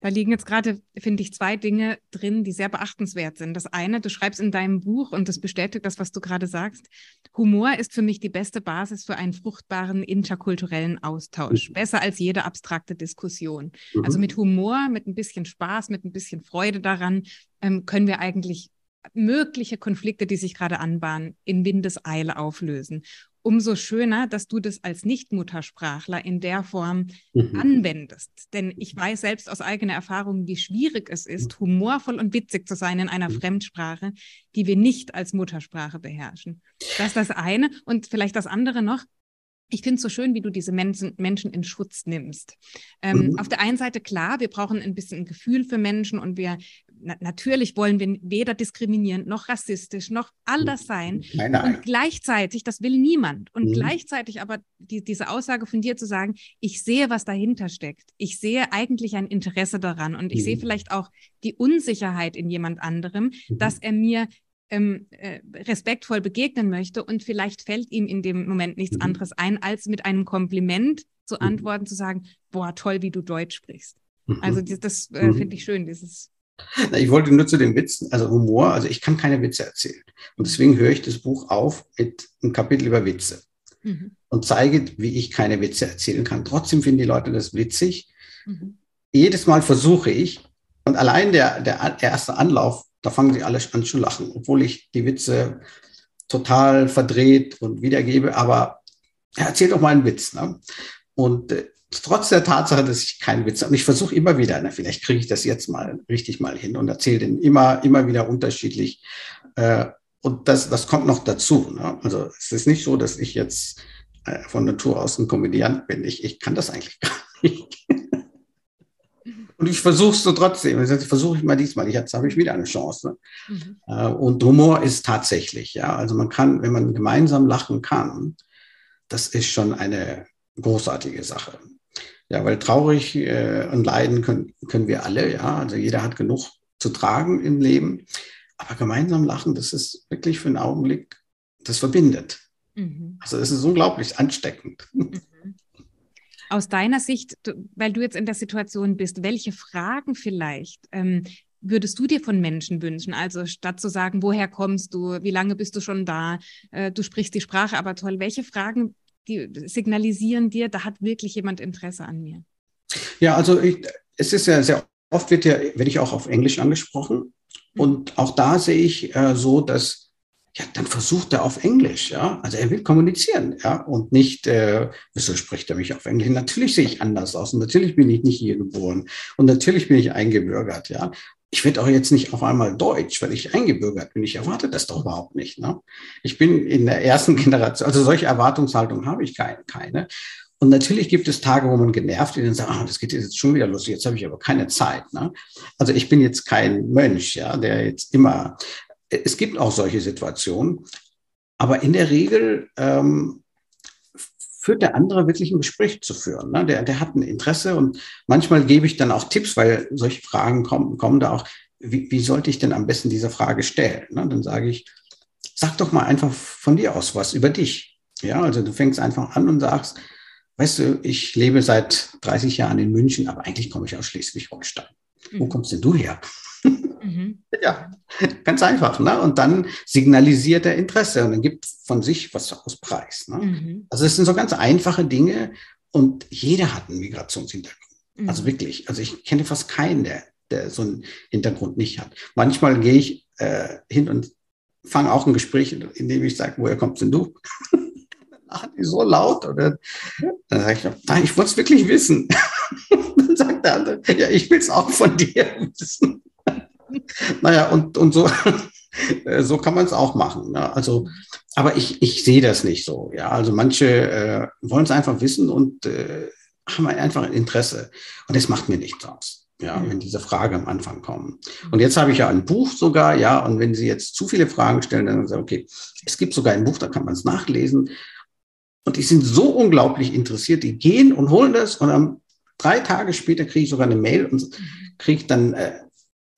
Da liegen jetzt gerade, finde ich, zwei Dinge drin, die sehr beachtenswert sind. Das eine, du schreibst in deinem Buch, und das bestätigt das, was du gerade sagst, Humor ist für mich die beste Basis für einen fruchtbaren interkulturellen Austausch. Mhm. Besser als jede abstrakte Diskussion. Mhm. Also mit Humor, mit ein bisschen Spaß, mit ein bisschen Freude daran, ähm, können wir eigentlich mögliche Konflikte, die sich gerade anbahnen, in Windeseile auflösen. Umso schöner, dass du das als Nicht-Muttersprachler in der Form mhm. anwendest. Denn ich weiß selbst aus eigener Erfahrung, wie schwierig es ist, humorvoll und witzig zu sein in einer mhm. Fremdsprache, die wir nicht als Muttersprache beherrschen. Das ist das eine. Und vielleicht das andere noch, ich finde es so schön, wie du diese Menschen, Menschen in Schutz nimmst. Ähm, mhm. Auf der einen Seite klar, wir brauchen ein bisschen ein Gefühl für Menschen und wir na, natürlich wollen wir weder diskriminierend noch rassistisch noch all das sein. Nein, nein. Und gleichzeitig, das will niemand. Und mhm. gleichzeitig aber die, diese Aussage von dir zu sagen, ich sehe, was dahinter steckt. Ich sehe eigentlich ein Interesse daran und ich mhm. sehe vielleicht auch die Unsicherheit in jemand anderem, mhm. dass er mir ähm, äh, respektvoll begegnen möchte und vielleicht fällt ihm in dem Moment nichts mhm. anderes ein, als mit einem Kompliment zu mhm. antworten, zu sagen, boah, toll, wie du Deutsch sprichst. Mhm. Also das, das äh, finde ich schön, dieses ich wollte nur zu den Witzen, also Humor, also ich kann keine Witze erzählen. Und deswegen höre ich das Buch auf mit einem Kapitel über Witze mhm. und zeige, wie ich keine Witze erzählen kann. Trotzdem finden die Leute das witzig. Mhm. Jedes Mal versuche ich, und allein der, der erste Anlauf, da fangen sie alle an zu lachen, obwohl ich die Witze total verdreht und wiedergebe, aber er erzählt doch mal einen Witz. Ne? Und äh, trotz der Tatsache, dass ich keinen Witz habe. Und ich versuche immer wieder, na, vielleicht kriege ich das jetzt mal richtig mal hin und erzähle den immer, immer wieder unterschiedlich. Äh, und das, das kommt noch dazu. Ne? Also es ist nicht so, dass ich jetzt äh, von Natur aus ein Komödiant bin. Ich, ich kann das eigentlich gar nicht. Und ich versuche es so trotzdem. Ich versuche ich mal diesmal. Jetzt habe ich wieder eine Chance. Mhm. Äh, und Humor ist tatsächlich, ja. Also man kann, wenn man gemeinsam lachen kann, das ist schon eine großartige Sache. Ja, weil traurig äh, und leiden können, können wir alle, ja. Also jeder hat genug zu tragen im Leben. Aber gemeinsam lachen, das ist wirklich für einen Augenblick, das verbindet. Mhm. Also es ist unglaublich ansteckend. Mhm. Aus deiner Sicht, weil du jetzt in der Situation bist, welche Fragen vielleicht ähm, würdest du dir von Menschen wünschen? Also statt zu sagen, woher kommst du, wie lange bist du schon da, äh, du sprichst die Sprache aber toll, welche Fragen die signalisieren dir, da hat wirklich jemand Interesse an mir. Ja, also ich, es ist ja sehr oft wird ja, werde ich auch auf Englisch angesprochen. Mhm. Und auch da sehe ich äh, so, dass ja, dann versucht er auf Englisch, ja. Also er will kommunizieren, ja, und nicht, äh, wieso spricht er mich auf Englisch? Natürlich sehe ich anders aus und natürlich bin ich nicht hier geboren und natürlich bin ich eingebürgert, ja ich werde auch jetzt nicht auf einmal Deutsch, weil ich eingebürgert bin. Ich erwarte das doch überhaupt nicht. Ne? Ich bin in der ersten Generation, also solche Erwartungshaltung habe ich keine. Und natürlich gibt es Tage, wo man genervt ist und sagt, ah, das geht jetzt schon wieder los, jetzt habe ich aber keine Zeit. Ne? Also ich bin jetzt kein Mönch, ja, der jetzt immer. Es gibt auch solche Situationen, aber in der Regel ähm, führt der andere wirklich ein Gespräch zu führen. Ne? Der, der hat ein Interesse und manchmal gebe ich dann auch Tipps, weil solche Fragen kommen, kommen da auch, wie, wie sollte ich denn am besten diese Frage stellen? Ne? Dann sage ich, sag doch mal einfach von dir aus was über dich. Ja, also du fängst einfach an und sagst, weißt du, ich lebe seit 30 Jahren in München, aber eigentlich komme ich aus Schleswig-Holstein. Mhm. Wo kommst denn du her? Mhm. Ja, ganz einfach. Ne? Und dann signalisiert er Interesse und dann gibt von sich was aus Preis. Ne? Mhm. Also es sind so ganz einfache Dinge und jeder hat einen Migrationshintergrund. Mhm. Also wirklich. Also ich kenne fast keinen, der, der so einen Hintergrund nicht hat. Manchmal gehe ich äh, hin und fange auch ein Gespräch, in dem ich sage, woher kommst denn du? dann lachen die so laut. Oder dann sage ich, nein, ich wollte es wirklich wissen. dann sagt der andere, ja, ich will es auch von dir wissen. Naja, und, und so, so kann man es auch machen. Ne? Also, aber ich, ich sehe das nicht so. Ja, also manche äh, wollen es einfach wissen und äh, haben einfach ein Interesse. Und das macht mir nichts aus. Ja, wenn diese Fragen am Anfang kommen. Und jetzt habe ich ja ein Buch sogar, ja, und wenn Sie jetzt zu viele Fragen stellen, dann sagen Sie, okay, es gibt sogar ein Buch, da kann man es nachlesen. Und die sind so unglaublich interessiert, die gehen und holen das und dann drei Tage später kriege ich sogar eine Mail und kriege dann äh,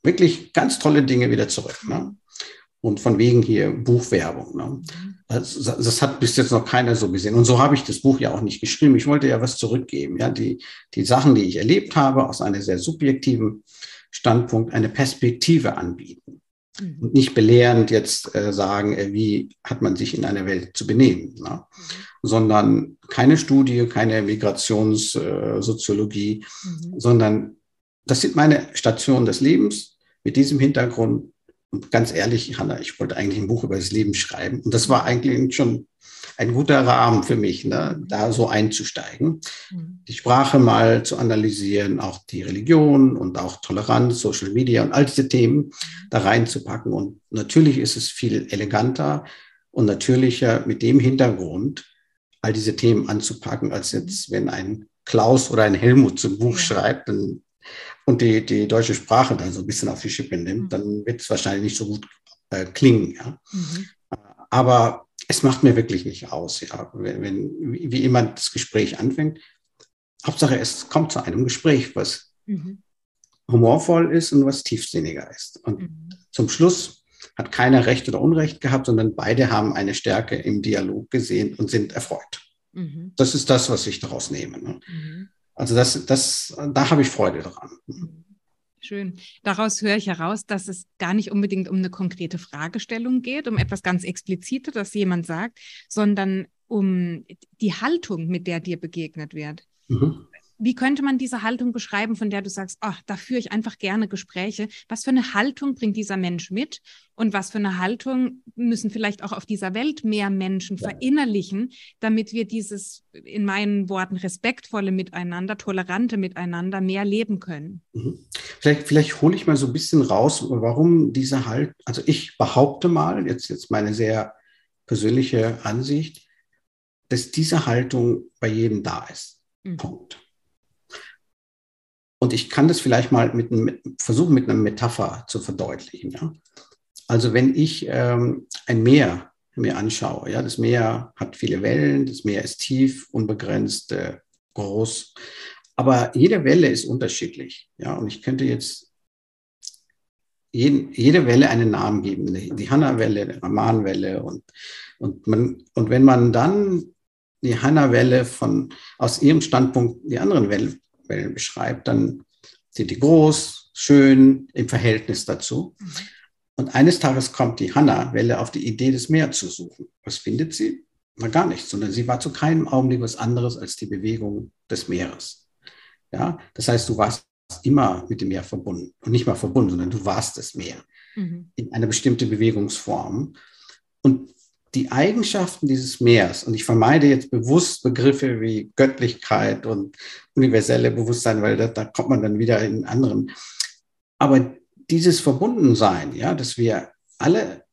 wirklich ganz tolle Dinge wieder zurück. Ne? Und von wegen hier Buchwerbung. Ne? Das, das, hat bis jetzt noch keiner so gesehen. Und so habe ich das Buch ja auch nicht geschrieben. Ich wollte ja was zurückgeben. Ja, die, die Sachen, die ich erlebt habe, aus einem sehr subjektiven Standpunkt eine Perspektive anbieten. Mhm. Und nicht belehrend jetzt äh, sagen, äh, wie hat man sich in einer Welt zu benehmen, ne? Mhm. sondern keine Studie, keine Migrationssoziologie, äh, mhm. sondern das sind meine Stationen des Lebens mit diesem Hintergrund. Und ganz ehrlich, Hanna, ich wollte eigentlich ein Buch über das Leben schreiben. Und das war eigentlich schon ein guter Rahmen für mich, ne, da so einzusteigen, mhm. die Sprache mal zu analysieren, auch die Religion und auch Toleranz, Social Media und all diese Themen da reinzupacken. Und natürlich ist es viel eleganter und natürlicher mit dem Hintergrund, all diese Themen anzupacken, als jetzt, wenn ein Klaus oder ein Helmut zum Buch ja. schreibt, dann und die, die deutsche Sprache dann so ein bisschen auf die Schippe nimmt, mhm. dann wird es wahrscheinlich nicht so gut äh, klingen. Ja. Mhm. Aber es macht mir wirklich nicht aus, ja. wenn, wenn, wie immer das Gespräch anfängt. Hauptsache, es kommt zu einem Gespräch, was mhm. humorvoll ist und was tiefsinniger ist. Und mhm. zum Schluss hat keiner Recht oder Unrecht gehabt, sondern beide haben eine Stärke im Dialog gesehen und sind erfreut. Mhm. Das ist das, was ich daraus nehme. Ne? Also das, das, da habe ich Freude dran. Schön. Daraus höre ich heraus, dass es gar nicht unbedingt um eine konkrete Fragestellung geht, um etwas ganz Explizites, das jemand sagt, sondern um die Haltung, mit der dir begegnet wird. Mhm. Wie könnte man diese Haltung beschreiben, von der du sagst, ach, da führe ich einfach gerne Gespräche? Was für eine Haltung bringt dieser Mensch mit? Und was für eine Haltung müssen vielleicht auch auf dieser Welt mehr Menschen verinnerlichen, damit wir dieses, in meinen Worten, respektvolle Miteinander, tolerante Miteinander mehr leben können? Mhm. Vielleicht, vielleicht hole ich mal so ein bisschen raus, warum diese Haltung, also ich behaupte mal, jetzt, jetzt meine sehr persönliche Ansicht, dass diese Haltung bei jedem da ist. Mhm. Punkt. Und ich kann das vielleicht mal mit, mit versuchen, mit einer Metapher zu verdeutlichen. Ja? Also wenn ich ähm, ein Meer mir anschaue, ja, das Meer hat viele Wellen, das Meer ist tief, unbegrenzt, äh, groß, aber jede Welle ist unterschiedlich. Ja, und ich könnte jetzt jeden, jede Welle einen Namen geben, die Hanna-Welle, die Raman-Welle und, und, und wenn man dann die Hanna-Welle von aus ihrem Standpunkt die anderen Wellen Quellen beschreibt, dann sind die groß, schön im Verhältnis dazu. Mhm. Und eines Tages kommt die Hanna-Welle auf die Idee, das Meer zu suchen. Was findet sie? Na, gar nichts, sondern sie war zu keinem Augenblick was anderes als die Bewegung des Meeres. Ja, das heißt, du warst immer mit dem Meer verbunden und nicht mal verbunden, sondern du warst das Meer mhm. in einer bestimmten Bewegungsform. Und die Eigenschaften dieses Meers, und ich vermeide jetzt bewusst Begriffe wie Göttlichkeit und universelle Bewusstsein, weil da, da kommt man dann wieder in anderen. Aber dieses Verbundensein, ja, dass wir alle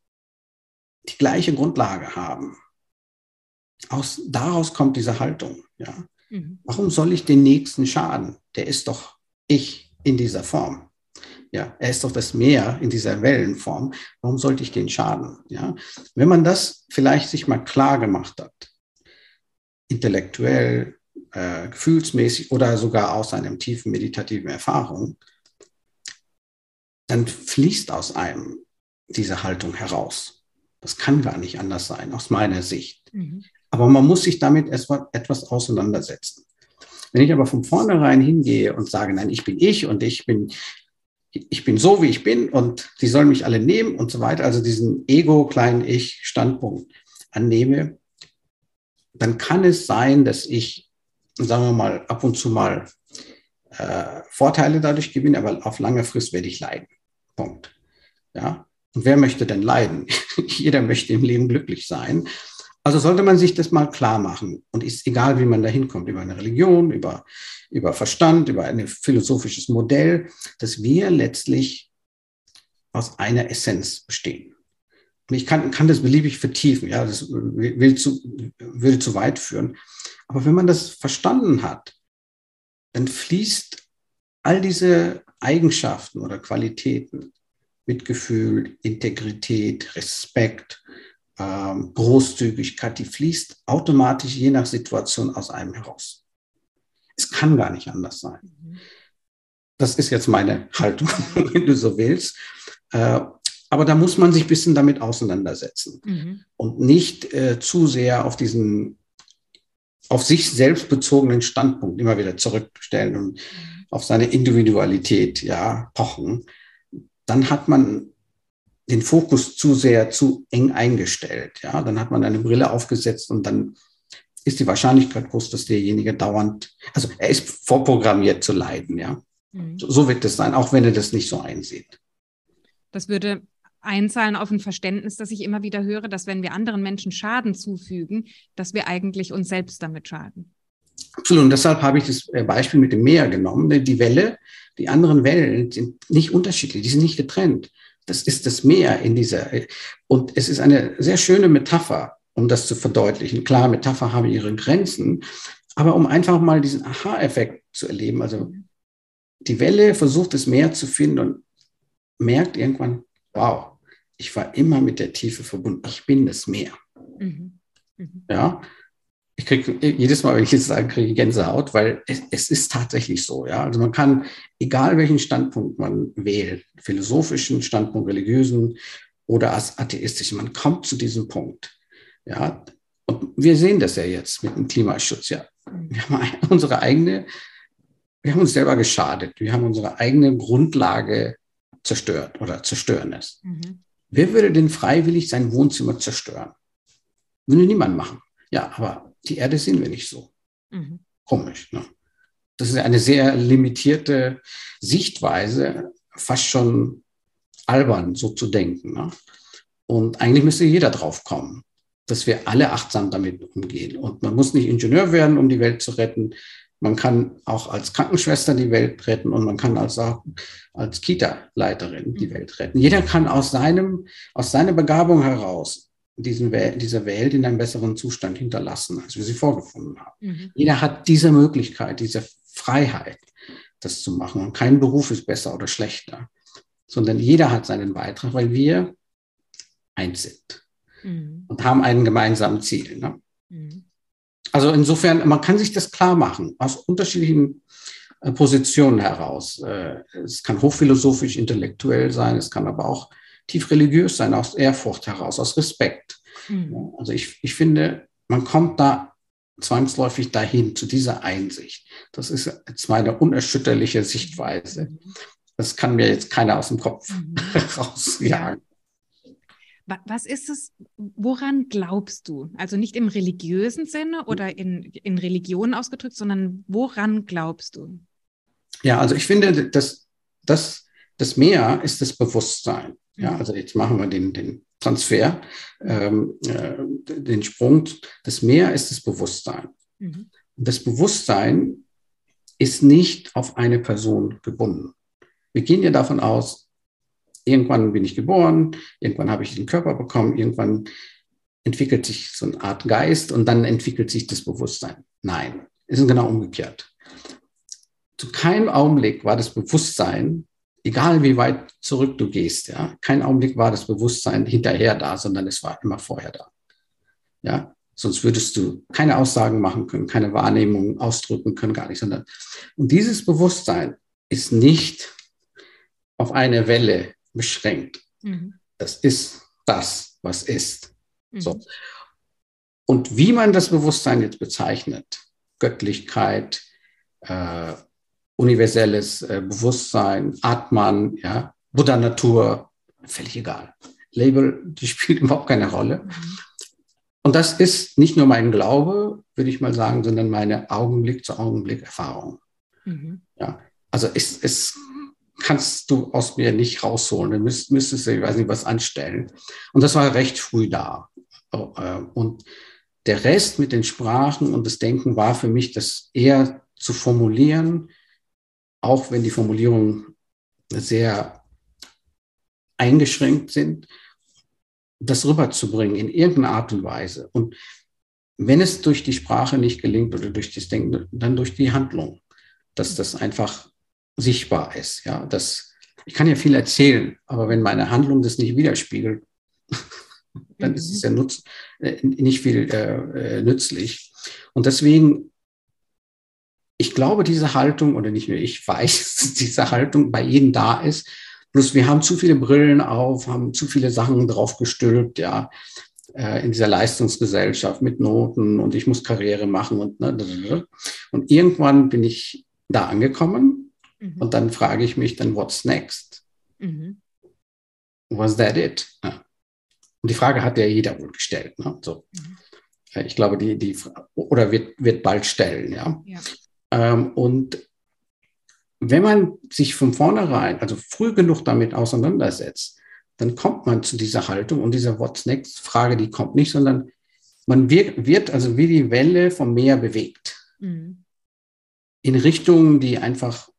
die gleiche Grundlage haben, aus, daraus kommt diese Haltung. Ja. Mhm. Warum soll ich den Nächsten schaden? Der ist doch ich in dieser Form. Ja, er ist doch das Meer in dieser Wellenform. Warum sollte ich den schaden? Ja, wenn man das vielleicht sich mal klar gemacht hat, intellektuell, äh, gefühlsmäßig oder sogar aus einem tiefen meditativen Erfahrung, dann fließt aus einem diese Haltung heraus. Das kann gar nicht anders sein, aus meiner Sicht. Mhm. Aber man muss sich damit etwas auseinandersetzen. Wenn ich aber von vornherein hingehe und sage, nein, ich bin ich und ich bin ich bin so, wie ich bin und die sollen mich alle nehmen und so weiter, also diesen Ego, kleinen Ich-Standpunkt annehme, dann kann es sein, dass ich, sagen wir mal, ab und zu mal äh, Vorteile dadurch gewinne, aber auf lange Frist werde ich leiden. Punkt. Ja. Und wer möchte denn leiden? Jeder möchte im Leben glücklich sein. Also sollte man sich das mal klar machen. Und ist egal, wie man da hinkommt, über eine Religion, über, über Verstand, über ein philosophisches Modell, dass wir letztlich aus einer Essenz bestehen. Und ich kann, kann das beliebig vertiefen, ja, das will zu, würde zu weit führen. Aber wenn man das verstanden hat, dann fließt all diese Eigenschaften oder Qualitäten, Mitgefühl, Integrität, Respekt, ähm, Großzügigkeit, die fließt automatisch je nach Situation aus einem heraus. Es kann gar nicht anders sein. Mhm. Das ist jetzt meine Haltung, wenn du so willst. Äh, aber da muss man sich ein bisschen damit auseinandersetzen mhm. und nicht äh, zu sehr auf diesen, auf sich selbst bezogenen Standpunkt immer wieder zurückstellen und mhm. auf seine Individualität, ja, pochen. Dann hat man den Fokus zu sehr, zu eng eingestellt. Ja, dann hat man eine Brille aufgesetzt und dann ist die Wahrscheinlichkeit groß, dass derjenige dauernd, also er ist vorprogrammiert zu leiden. Ja, mhm. so, so wird es sein, auch wenn er das nicht so einsieht. Das würde einzahlen auf ein Verständnis, das ich immer wieder höre, dass wenn wir anderen Menschen Schaden zufügen, dass wir eigentlich uns selbst damit schaden. Absolut. Und deshalb habe ich das äh, Beispiel mit dem Meer genommen. Die Welle, die anderen Wellen sind nicht unterschiedlich, die sind nicht getrennt. Das ist das Meer in dieser. Und es ist eine sehr schöne Metapher, um das zu verdeutlichen. Klar, Metapher haben ihre Grenzen, aber um einfach mal diesen Aha-Effekt zu erleben. Also die Welle versucht das Meer zu finden und merkt irgendwann, wow, ich war immer mit der Tiefe verbunden. Ich bin das Meer. Mhm. Mhm. Ja, ich kriege jedes Mal, wenn ich jetzt sage, kriege ich Gänsehaut, weil es, es, ist tatsächlich so. Ja, also man kann, egal welchen Standpunkt man wählt, philosophischen Standpunkt, religiösen oder als atheistischen, man kommt zu diesem Punkt. Ja, und wir sehen das ja jetzt mit dem Klimaschutz. Ja, wir haben unsere eigene, wir haben uns selber geschadet. Wir haben unsere eigene Grundlage zerstört oder zerstören es. Mhm. Wer würde denn freiwillig sein Wohnzimmer zerstören? Würde niemand machen. Ja, aber die Erde sehen wir nicht so. Mhm. Komisch. Ne? Das ist eine sehr limitierte Sichtweise, fast schon albern, so zu denken. Ne? Und eigentlich müsste jeder drauf kommen, dass wir alle achtsam damit umgehen. Und man muss nicht Ingenieur werden, um die Welt zu retten. Man kann auch als Krankenschwester die Welt retten und man kann als, auch als Kita-Leiterin die mhm. Welt retten. Jeder kann aus, seinem, aus seiner Begabung heraus diesen dieser Welt in einem besseren Zustand hinterlassen, als wir sie vorgefunden haben. Mhm. Jeder hat diese Möglichkeit, diese Freiheit, das zu machen. Und kein Beruf ist besser oder schlechter, sondern jeder hat seinen Beitrag, weil wir eins sind mhm. und haben einen gemeinsamen Ziel. Ne? Mhm. Also insofern, man kann sich das klar machen, aus unterschiedlichen äh, Positionen heraus. Äh, es kann hochphilosophisch, intellektuell sein, es kann aber auch tief religiös sein, aus Ehrfurcht heraus, aus Respekt. Mhm. Also ich, ich finde, man kommt da zwangsläufig dahin, zu dieser Einsicht. Das ist jetzt meine unerschütterliche Sichtweise. Mhm. Das kann mir jetzt keiner aus dem Kopf mhm. rausjagen. Was ist es, woran glaubst du? Also nicht im religiösen Sinne oder in, in Religion ausgedrückt, sondern woran glaubst du? Ja, also ich finde, dass das, das Meer ist das Bewusstsein. Ja, also jetzt machen wir den, den Transfer, ähm, äh, den Sprung. Das Mehr ist das Bewusstsein. Mhm. Das Bewusstsein ist nicht auf eine Person gebunden. Wir gehen ja davon aus, irgendwann bin ich geboren, irgendwann habe ich den Körper bekommen, irgendwann entwickelt sich so eine Art Geist und dann entwickelt sich das Bewusstsein. Nein, es ist genau umgekehrt. Zu keinem Augenblick war das Bewusstsein egal wie weit zurück du gehst, ja, kein Augenblick war das Bewusstsein hinterher da, sondern es war immer vorher da. Ja, sonst würdest du keine Aussagen machen können, keine Wahrnehmung ausdrücken können, gar nicht, sondern und dieses Bewusstsein ist nicht auf eine Welle beschränkt. Mhm. Das ist das, was ist. Mhm. So. Und wie man das Bewusstsein jetzt bezeichnet, Göttlichkeit, äh, universelles äh, Bewusstsein, Atman, ja, Buddha Natur, völlig egal. Label, die spielt überhaupt keine Rolle. Mhm. Und das ist nicht nur mein Glaube, würde ich mal sagen, sondern meine Augenblick-zu-Augenblick-Erfahrung. Mhm. Ja, also es, es kannst du aus mir nicht rausholen. Du müsst, müsstest du, ich weiß nicht, was anstellen. Und das war recht früh da. Oh, äh, und der Rest mit den Sprachen und das Denken war für mich, das eher zu formulieren, auch wenn die Formulierungen sehr eingeschränkt sind, das rüberzubringen in irgendeiner Art und Weise. Und wenn es durch die Sprache nicht gelingt oder durch das Denken, dann durch die Handlung, dass das einfach sichtbar ist. Ja, das, ich kann ja viel erzählen, aber wenn meine Handlung das nicht widerspiegelt, dann ist es ja nutz, äh, nicht viel äh, äh, nützlich. Und deswegen, ich glaube, diese Haltung, oder nicht nur ich weiß, dass diese Haltung bei jedem da ist. Bloß wir haben zu viele Brillen auf, haben zu viele Sachen draufgestülpt, ja, äh, in dieser Leistungsgesellschaft mit Noten und ich muss Karriere machen und, ne, und irgendwann bin ich da angekommen mhm. und dann frage ich mich dann, what's next? Mhm. Was that it? Ja. Und die Frage hat ja jeder wohl gestellt. Ne? So. Mhm. Ich glaube, die, die, oder wird, wird bald stellen, ja. ja. Ähm, und wenn man sich von vornherein, also früh genug damit auseinandersetzt, dann kommt man zu dieser Haltung und dieser What's next Frage, die kommt nicht, sondern man wird, wird also wie die Welle vom Meer bewegt. Mhm. In Richtungen, die einfach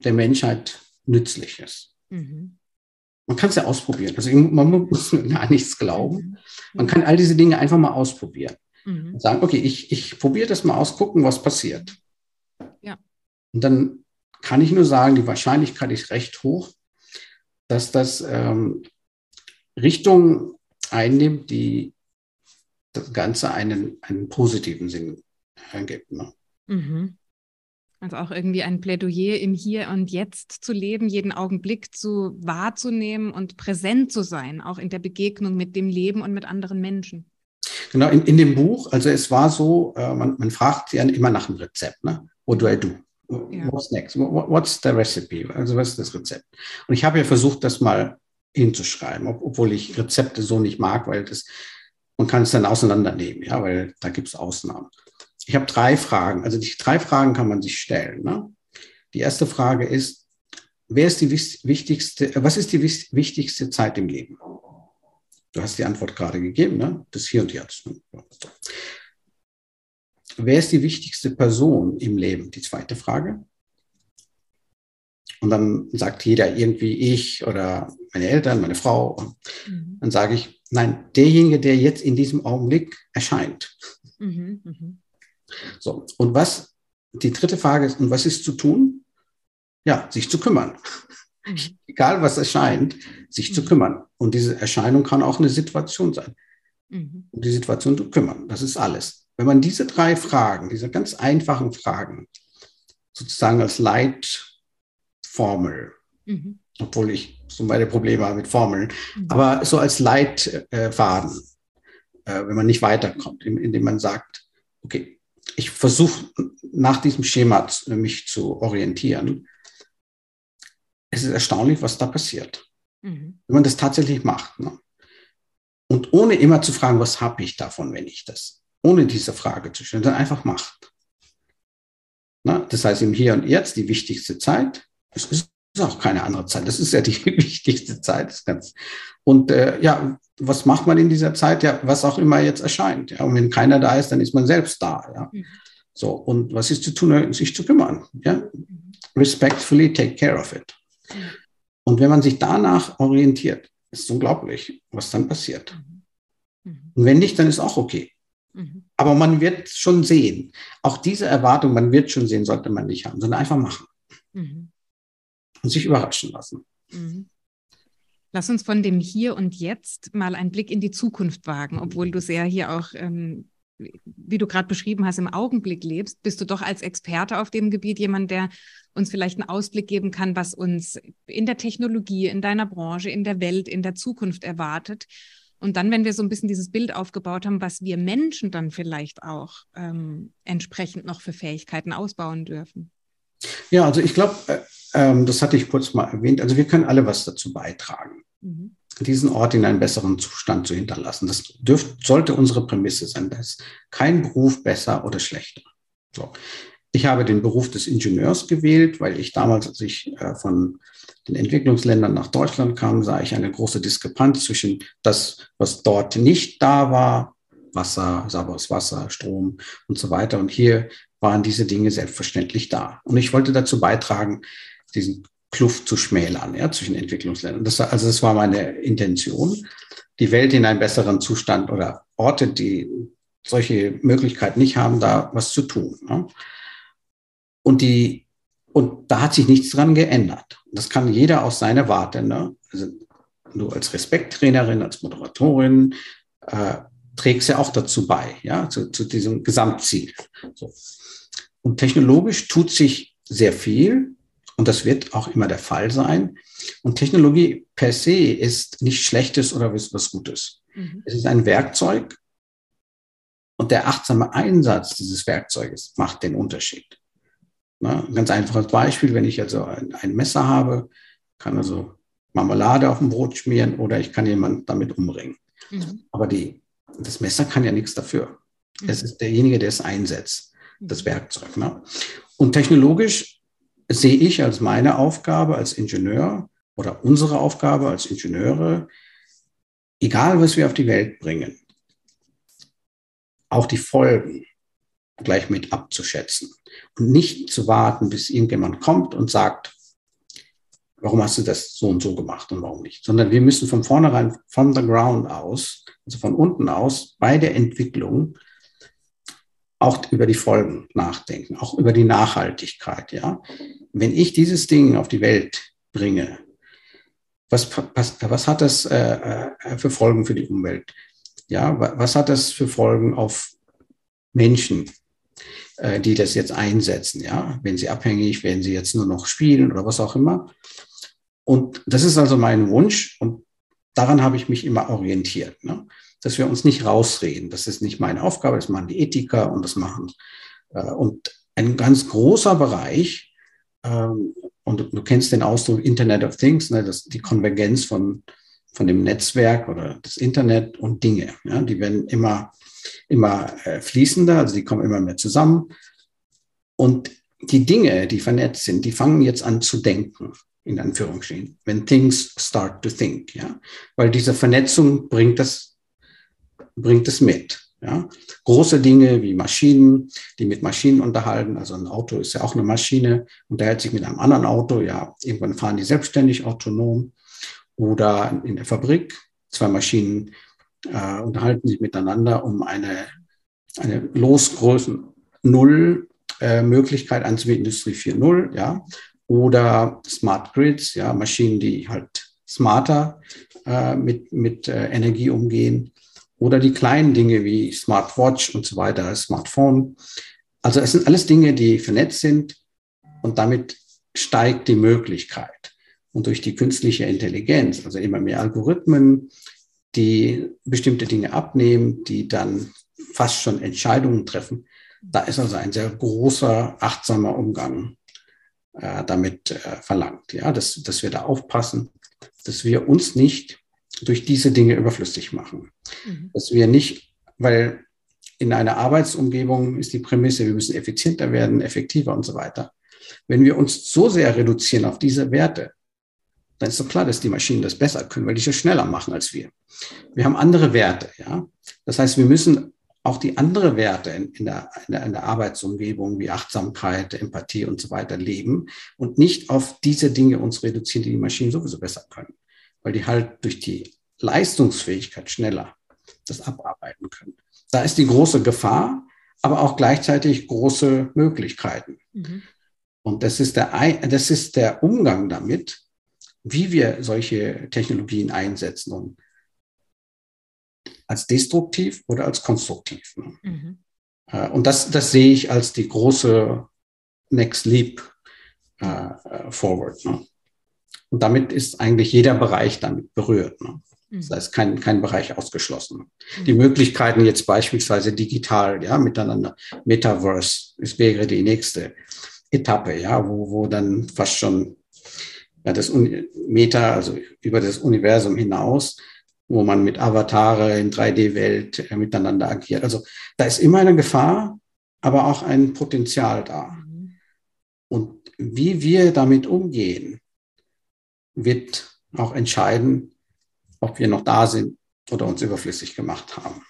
der Menschheit nützlich ist. Mhm. Man kann es ja ausprobieren. Also man muss gar nichts glauben. Mhm. Man kann all diese Dinge einfach mal ausprobieren. Mhm. Und sagen, okay, ich, ich probiere das mal aus, gucken, was passiert. Ja. Und dann kann ich nur sagen, die Wahrscheinlichkeit ist recht hoch, dass das ähm, Richtung einnimmt, die das Ganze einen, einen positiven Sinn ergibt. Ne? Mhm. Also auch irgendwie ein Plädoyer im Hier und Jetzt zu leben, jeden Augenblick zu wahrzunehmen und präsent zu sein, auch in der Begegnung mit dem Leben und mit anderen Menschen. Genau, in, in dem Buch, also es war so, äh, man, man fragt ja immer nach einem Rezept, ne? What do I do? Ja. What's next? What's the recipe? Also was ist das Rezept? Und ich habe ja versucht, das mal hinzuschreiben, ob, obwohl ich Rezepte so nicht mag, weil das, man kann es dann auseinandernehmen, ja, weil da gibt es Ausnahmen ich habe drei Fragen. Also die drei Fragen kann man sich stellen. Ne? Die erste Frage ist, wer ist die wichtigste, was ist die wichtigste Zeit im Leben? Du hast die Antwort gerade gegeben, ne? Das Hier und Jetzt. Ne? Wer ist die wichtigste Person im Leben? Die zweite Frage. Und dann sagt jeder irgendwie ich oder meine Eltern, meine Frau. Mhm. Dann sage ich, nein, derjenige, der jetzt in diesem Augenblick erscheint. Mhm, mh. So, und was, die dritte Frage ist, und was ist zu tun? Ja, sich zu kümmern. Egal was erscheint, sich mhm. zu kümmern. Und diese Erscheinung kann auch eine Situation sein. Mhm. Um die Situation zu kümmern. Das ist alles. Wenn man diese drei Fragen, diese ganz einfachen Fragen, sozusagen als Leitformel, mhm. obwohl ich so meine Probleme habe mit Formeln, mhm. aber so als Leitfaden, äh, wenn man nicht weiterkommt, indem man sagt, okay, ich versuche nach diesem Schema mich zu orientieren. Es ist erstaunlich, was da passiert, mhm. wenn man das tatsächlich macht. Ne? Und ohne immer zu fragen, was habe ich davon, wenn ich das, ohne diese Frage zu stellen, dann einfach macht. Na, das heißt, im Hier und Jetzt die wichtigste Zeit, es ist auch keine andere Zeit, das ist ja die wichtigste Zeit. Und äh, ja, was macht man in dieser Zeit? Ja, was auch immer jetzt erscheint. Ja, und wenn keiner da ist, dann ist man selbst da. Ja. Mhm. So, und was ist zu tun, sich zu kümmern? Ja? Mhm. Respectfully take care of it. Und wenn man sich danach orientiert, ist es unglaublich, was dann passiert. Mhm. mhm. Und wenn nicht, dann ist auch okay. Mhm. Aber man wird schon sehen. Auch diese Erwartung, man wird schon sehen, sollte man nicht haben, sondern einfach machen. Mhm. Und sich überraschen lassen. Lass uns von dem Hier und Jetzt mal einen Blick in die Zukunft wagen, obwohl du sehr hier auch, ähm, wie du gerade beschrieben hast, im Augenblick lebst. Bist du doch als Experte auf dem Gebiet jemand, der uns vielleicht einen Ausblick geben kann, was uns in der Technologie, in deiner Branche, in der Welt, in der Zukunft erwartet? Und dann, wenn wir so ein bisschen dieses Bild aufgebaut haben, was wir Menschen dann vielleicht auch ähm, entsprechend noch für Fähigkeiten ausbauen dürfen. Ja, also ich glaube, äh, ähm, das hatte ich kurz mal erwähnt. Also wir können alle was dazu beitragen, mhm. diesen Ort in einen besseren Zustand zu hinterlassen. Das dürft, sollte unsere Prämisse sein. Da ist kein Beruf besser oder schlechter. So. Ich habe den Beruf des Ingenieurs gewählt, weil ich damals, als ich äh, von den Entwicklungsländern nach Deutschland kam, sah ich eine große Diskrepanz zwischen das, was dort nicht da war, Wasser, sauberes Wasser, Strom und so weiter. Und hier waren diese Dinge selbstverständlich da. Und ich wollte dazu beitragen, diesen Kluft zu schmälern ja, zwischen Entwicklungsländern. Das, also das war meine Intention, die Welt in einen besseren Zustand oder Orte, die solche Möglichkeiten nicht haben, da was zu tun. Ne? Und, die, und da hat sich nichts dran geändert. Das kann jeder aus seiner Warte. Ne? Also du als Respekttrainerin, als Moderatorin äh, trägst ja auch dazu bei, ja, zu, zu diesem Gesamtziel. So. Und technologisch tut sich sehr viel. Und das wird auch immer der Fall sein. Und Technologie per se ist nicht Schlechtes oder was Gutes. Mhm. Es ist ein Werkzeug. Und der achtsame Einsatz dieses Werkzeuges macht den Unterschied. Na, ein ganz einfaches Beispiel, wenn ich also ein, ein Messer habe, kann also Marmelade auf dem Brot schmieren oder ich kann jemanden damit umbringen. Mhm. Aber die, das Messer kann ja nichts dafür. Mhm. Es ist derjenige, der es einsetzt, das mhm. Werkzeug. Ne? Und technologisch sehe ich als meine Aufgabe als Ingenieur oder unsere Aufgabe als Ingenieure, egal was wir auf die Welt bringen, auch die Folgen gleich mit abzuschätzen und nicht zu warten, bis irgendjemand kommt und sagt, warum hast du das so und so gemacht und warum nicht, sondern wir müssen von vornherein, from the ground aus, also von unten aus, bei der Entwicklung auch über die Folgen nachdenken, auch über die Nachhaltigkeit. Ja, wenn ich dieses Ding auf die Welt bringe, was, was, was hat das äh, äh, für Folgen für die Umwelt? Ja, was hat das für Folgen auf Menschen, äh, die das jetzt einsetzen? Ja, wenn sie abhängig, wenn sie jetzt nur noch spielen oder was auch immer. Und das ist also mein Wunsch und daran habe ich mich immer orientiert. Ne? dass wir uns nicht rausreden. Das ist nicht meine Aufgabe, das machen die Ethiker und das machen. Äh, und ein ganz großer Bereich, ähm, und du, kennst den Ausdruck Internet of Things, ne, das, die Konvergenz von, von dem Netzwerk oder das Internet und Dinge. Ja, die werden immer, immer äh, fließender, also die kommen immer mehr zusammen. Und die Dinge, die vernetzt sind, die fangen jetzt an zu denken, in Anführungsstrichen, when things start to think, ja. Weil diese Vernetzung bringt das bringt es mit. Ja? Große Dinge wie Maschinen, die mit Maschinen unterhalten. Also ein Auto ist ja auch eine Maschine, unterhält sich mit einem anderen Auto. Ja, irgendwann fahren die selbstständig autonom. Oder in der Fabrik, zwei Maschinen äh, unterhalten sich miteinander, um eine, eine Losgrößen Null äh, Möglichkeit anzubieten, Industrie 4.0, ja. Oder Smart Grids, ja, Maschinen, die halt smarter äh, mit, mit äh, Energie umgehen oder die kleinen Dinge wie Smartwatch und so weiter, Smartphone. Also es sind alles Dinge, die vernetzt sind und damit steigt die Möglichkeit. Und durch die künstliche Intelligenz, also immer mehr Algorithmen, die bestimmte Dinge abnehmen, die dann fast schon Entscheidungen treffen, da ist also ein sehr großer, achtsamer Umgang äh, damit äh, verlangt. Ja, dass, dass wir da aufpassen, dass wir uns nicht durch diese Dinge überflüssig machen. Mhm. Dass wir nicht, weil in einer Arbeitsumgebung ist die Prämisse, wir müssen effizienter werden, effektiver und so weiter. Wenn wir uns so sehr reduzieren auf diese Werte, dann ist doch klar, dass die Maschinen das besser können, weil die das schneller machen als wir. Wir haben andere Werte, ja. Das heißt, wir müssen auch die andere Werte in, in, der, in, der, in der Arbeitsumgebung wie Achtsamkeit, Empathie und so weiter leben und nicht auf diese Dinge uns reduzieren, die die Maschinen sowieso besser können weil die halt durch die Leistungsfähigkeit schneller das abarbeiten können. Da ist die große Gefahr, aber auch gleichzeitig große Möglichkeiten. Mhm. Und das ist, der, das ist der Umgang damit, wie wir solche Technologien einsetzen, um als destruktiv oder als konstruktiv. Ne? Mhm. Äh, und das, das sehe ich als die große Next Leap uh, forward. Ne? Und damit ist eigentlich jeder Bereich damit berührt. Ne? Das mhm. heißt, kein, kein Bereich ausgeschlossen. Die mhm. Möglichkeiten jetzt beispielsweise digital, ja, miteinander, Metaverse, ist, wäre die nächste. Etappe, ja, wo, wo dann fast schon ja, das Meta, also über das Universum hinaus, wo man mit Avatare in 3D-Welt äh, miteinander agiert. Also da ist immer eine Gefahr, aber auch ein Potenzial da. Mhm. Und wie wir damit umgehen, wird auch entscheiden, ob wir noch da sind oder uns überflüssig gemacht haben.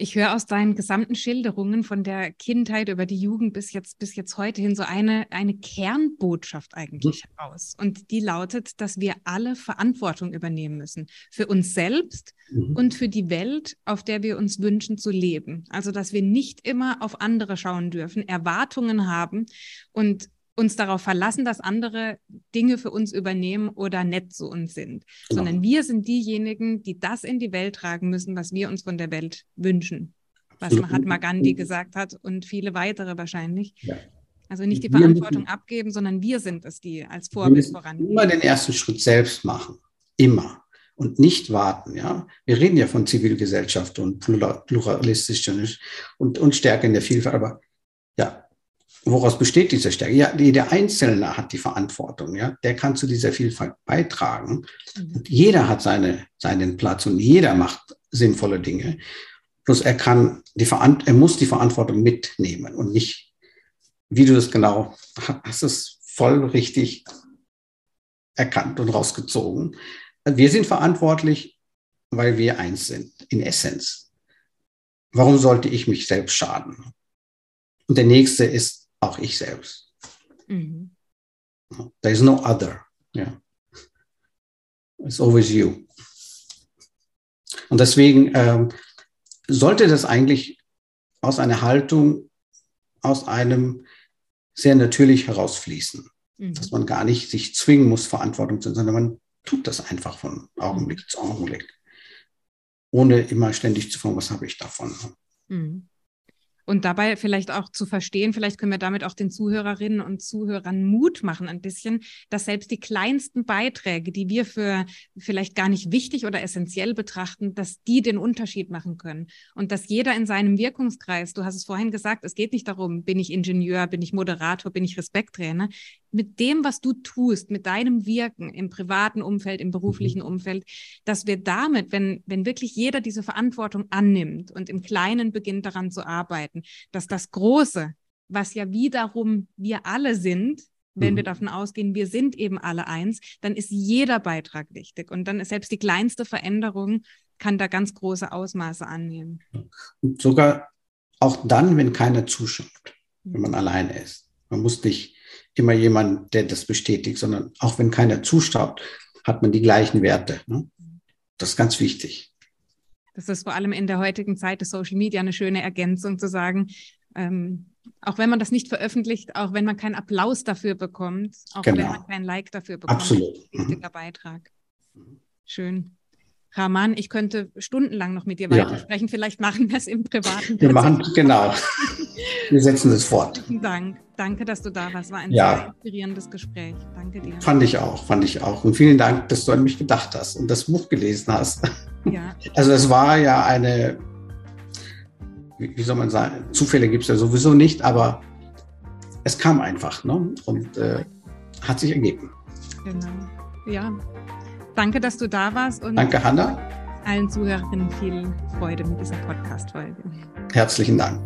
Ich höre aus deinen gesamten Schilderungen von der Kindheit über die Jugend bis jetzt, bis jetzt heute hin so eine, eine Kernbotschaft eigentlich mhm. heraus. Und die lautet, dass wir alle Verantwortung übernehmen müssen. Für uns selbst mhm. und für die Welt, auf der wir uns wünschen zu leben. Also, dass wir nicht immer auf andere schauen dürfen, Erwartungen haben und uns darauf verlassen, dass andere Dinge für uns übernehmen oder nett zu uns sind, genau. sondern wir sind diejenigen, die das in die Welt tragen müssen, was wir uns von der Welt wünschen, was Mahatma Gandhi gesagt hat und viele weitere wahrscheinlich. Ja. Also nicht die Verantwortung müssen, abgeben, sondern wir sind es, die als Vorbild vorangehen. Immer den ersten Schritt selbst machen, immer und nicht warten. Ja, wir reden ja von Zivilgesellschaft und pluralistisch und, und Stärke in der Vielfalt, aber woraus besteht diese Stärke? Ja, jeder Einzelne hat die Verantwortung, ja. Der kann zu dieser Vielfalt beitragen. Mhm. Und jeder hat seine, seinen Platz und jeder macht sinnvolle Dinge. Plus er kann die Verant er muss die Verantwortung mitnehmen und nicht, wie du das genau hast, es voll richtig erkannt und rausgezogen. Wir sind verantwortlich, weil wir eins sind, in Essenz. Warum sollte ich mich selbst schaden? Und der nächste ist auch ich selbst. Mhm. There is no other. Yeah. It's always you. Und deswegen ähm, sollte das eigentlich aus einer Haltung, aus einem sehr natürlich herausfließen. Mhm. Dass man gar nicht sich zwingen muss, Verantwortung zu, sondern man tut das einfach von Augenblick mhm. zu Augenblick. Ohne immer ständig zu fragen, was habe ich davon. Mhm. Und dabei vielleicht auch zu verstehen, vielleicht können wir damit auch den Zuhörerinnen und Zuhörern Mut machen, ein bisschen, dass selbst die kleinsten Beiträge, die wir für vielleicht gar nicht wichtig oder essentiell betrachten, dass die den Unterschied machen können. Und dass jeder in seinem Wirkungskreis, du hast es vorhin gesagt, es geht nicht darum, bin ich Ingenieur, bin ich Moderator, bin ich Respekttrainer, mit dem, was du tust, mit deinem Wirken im privaten Umfeld, im beruflichen mhm. Umfeld, dass wir damit, wenn, wenn wirklich jeder diese Verantwortung annimmt und im Kleinen beginnt daran zu arbeiten, dass das Große, was ja wiederum wir alle sind, wenn mhm. wir davon ausgehen, wir sind eben alle eins, dann ist jeder Beitrag wichtig. Und dann ist selbst die kleinste Veränderung kann da ganz große Ausmaße annehmen. Und sogar auch dann, wenn keiner zuschaut, wenn man alleine ist. Man muss nicht immer jemand, der das bestätigt, sondern auch wenn keiner zuschaut, hat man die gleichen Werte. Ne? Das ist ganz wichtig. Das ist vor allem in der heutigen Zeit des Social Media eine schöne Ergänzung zu sagen, ähm, auch wenn man das nicht veröffentlicht, auch wenn man keinen Applaus dafür bekommt, auch genau. wenn man kein Like dafür bekommt, Absolut. ein wichtiger mhm. Beitrag. Schön. Raman, ich könnte stundenlang noch mit dir weitersprechen. Ja. Vielleicht machen wir es im Privaten. Wir machen, genau. Wir setzen es fort. Vielen Dank. Danke, dass du da warst. War ein ja. sehr inspirierendes Gespräch. Danke dir. Fand ich auch, fand ich auch. Und vielen Dank, dass du an mich gedacht hast und das Buch gelesen hast. Ja. Also es war ja eine, wie soll man sagen, Zufälle gibt es ja sowieso nicht, aber es kam einfach ne? und äh, hat sich ergeben. Genau. Ja, Danke, dass du da warst. Und Danke, Hanna. Allen Zuhörerinnen viel Freude mit dieser Podcast-Folge. Herzlichen Dank.